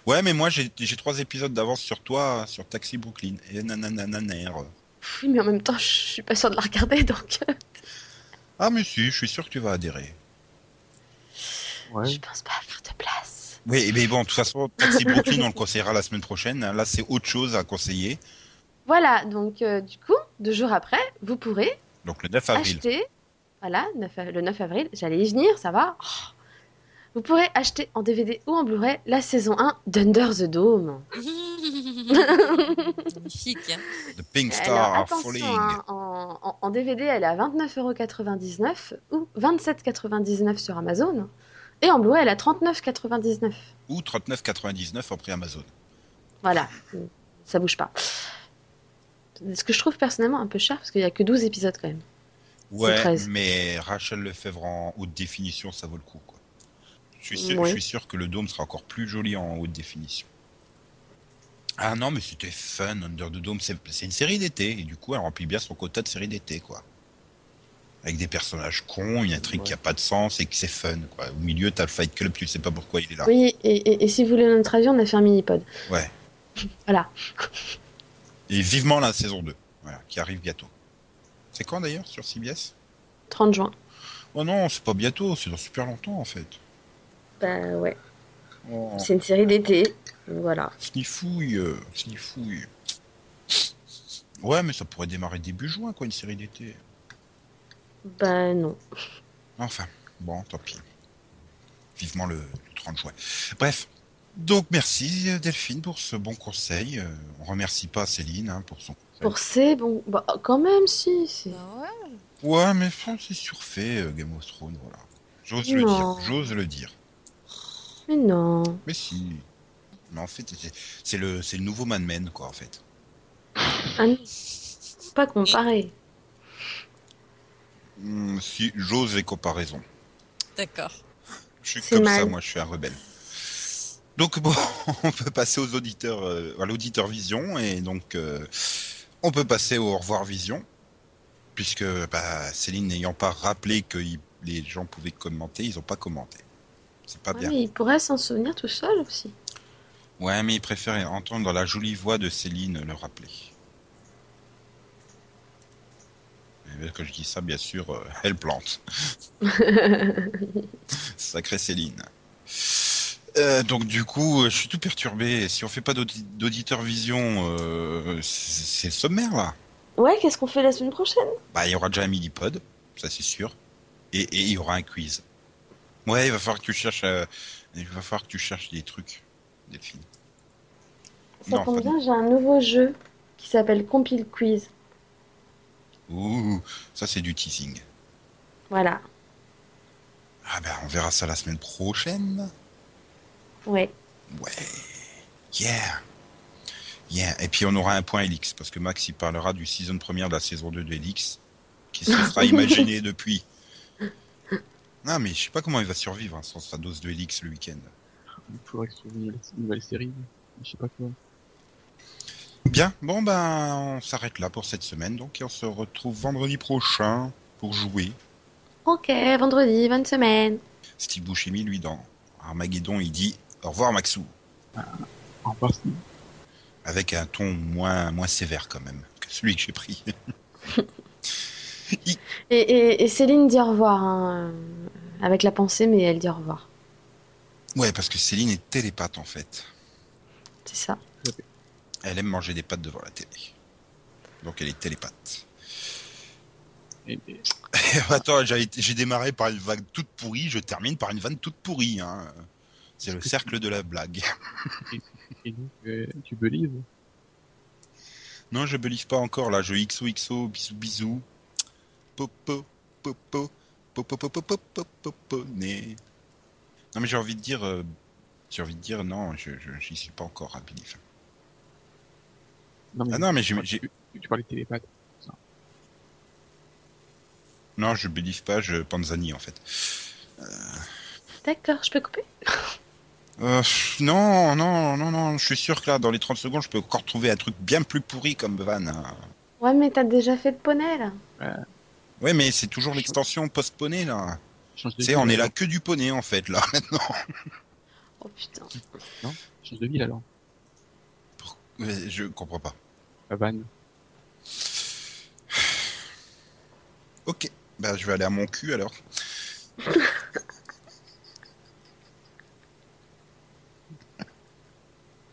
Ouais, mais moi, j'ai j'ai trois épisodes d'avance sur toi, sur Taxi Brooklyn. Et nananananer. Oui, mais en même temps, je suis pas sûre de la regarder, donc euh, Ah, mais si, je suis sûr que tu vas adhérer. Ouais. je pense pas faire de place. Oui, mais bon, de toute façon, Taxi Brooklyn, on le conseillera la semaine prochaine. Là, c'est autre chose à conseiller. Voilà, donc euh, du coup, deux jours après, vous pourrez Donc le 9 avril. acheter. Voilà, 9 av- le 9 avril, j'allais y venir, ça va. Oh. Vous pourrez acheter en DVD ou en Blu-ray la saison 1 d'Under the Dome. [laughs] Magnifique. The Pink Alors, Star are attention, falling. hein, en, en- en DVD, elle est à 29,99€ ou 27,99€ sur Amazon. Et en Blu-ray, elle est à 39,99€. Ou 39,99 en prix Amazon. Voilà, ça bouge pas. Ce que je trouve personnellement un peu cher, parce qu'il n'y a que 12 épisodes quand même. Ouais, 13. mais Rachel Lefebvre en haute définition, ça vaut le coup. Quoi. Je, suis sûr, Ouais. je suis sûr que le dôme sera encore plus joli en haute définition. Ah non, mais c'était fun, Under the Dome. C'est une série d'été, et du coup, elle remplit bien son quota de série d'été, quoi. Avec des personnages cons, une intrigue Ouais. qui a pas de sens et que c'est fun, quoi. Au milieu, t'as le Fight Club, tu sais pas pourquoi il est là. Oui, et, et- et si vous voulez notre avis, on a fait un mini-pod. Ouais. [laughs] Voilà. Et vivement la saison 2, voilà, qui arrive bientôt. C'est quand d'ailleurs sur CBS 30 juin. Oh non, c'est pas bientôt, c'est dans super longtemps en fait. Bah ouais, Oh, c'est une série d'été. Voilà. snifouille, euh, snifouille. Ouais, mais ça pourrait démarrer début juin, quoi, une série d'été. Bah non. Enfin, bon, tant pis. Vivement le, le 30 juin. Bref. Donc merci Delphine pour ce bon conseil. Euh, on remercie pas Céline hein, pour son conseil. Pour ces, bon, bah quand même, si. c'est- Bah ouais. Ouais, mais c'est surfait euh, Game of Thrones, voilà. J'ose le dire, j'ose le dire. Mais non. Mais si. Mais en fait, c'est- le, c'est le nouveau Mad Men, quoi, en fait. Ah non. Pas comparer. Hmm, si, j'ose les comparaisons. D'accord. Je suis comme ça, moi, je suis un rebelle. Donc bon, [laughs] on peut passer aux auditeurs, euh, à l'auditeur vision, et donc euh, on peut passer au au revoir vision, puisque bah, Céline n'ayant pas rappelé que il- les gens pouvaient commenter, ils n'ont pas commenté. C'est pas Ouais, bien. mais il pourrait s'en souvenir tout seul aussi. Ouais, mais ils préfèrent entendre la jolie voix de Céline le rappeler. Et quand je dis ça, bien sûr, euh, elle plante. [laughs] Sacrée Céline. Euh, donc du coup, euh, je suis tout perturbé. Si on fait pas d'audi- d'auditeur vision, euh, c'est sommaire là. Ouais, qu'est-ce qu'on fait la semaine prochaine? Bah, il y aura déjà un mini-pod, ça c'est sûr. Et, et il y aura un quiz. Ouais, il va falloir que tu cherches, euh, il va falloir que tu cherches des trucs, Delphine. Ça Non, tombe bien, j'ai un nouveau jeu qui s'appelle Compile Quiz. Ouh, ça c'est du teasing. Voilà. Ah ben, on verra ça la semaine prochaine. Ouais. Ouais. Yeah. Yeah. Et puis on aura un point Elix, parce que Max il parlera du season première de la saison 2 de Elix, qui se sera [laughs] imaginé depuis. Non mais je sais pas comment il va survivre hein, sans sa dose de Elix le week-end. Il faudrait que ce soit une nouvelle, une nouvelle série. Je sais pas quoi. Bien, bon ben on s'arrête là pour cette semaine, donc et on se retrouve vendredi prochain pour jouer. Ok, vendredi, bonne semaine. Steve Buscemi, lui, dans Armageddon, il dit au revoir Maxou, Au revoir, Steve. avec un ton moins, moins sévère quand même que celui que j'ai pris. [laughs] Et, et- et Céline dit au revoir, hein, euh, avec la pensée, mais elle dit au revoir. Ouais, parce que Céline est télépathe en fait. C'est ça. Elle aime manger des pâtes devant la télé. Donc elle est télépathe. Et, [laughs] Attends, j'ai démarré par une vague toute pourrie, je termine par une vanne toute pourrie. Hein. C'est le cercle de la blague. et donc, euh, tu believe? Non, je believe pas encore là. Je XOXO, bisous bisous. Non, mais j'ai envie de dire. euh, j'ai non, je j'y suis pas encore à believe. Non, Ah j'ai- tu. Non, je believe pas, je Panzani en fait. D'accord, je peux couper Euh, non, non, non, non, je suis sûr que là, dans les 30 secondes, je peux encore trouver un truc bien plus pourri comme van. hein. Ouais, mais t'as déjà fait de poney mais c'est toujours l'extension post-poney, là. Ville, on est là que du poney, en fait, là, [laughs] maintenant. Oh putain. Change de ville alors. Mais Je comprends pas. À Vannes. Ok, bah je vais aller à mon cul, alors. [laughs]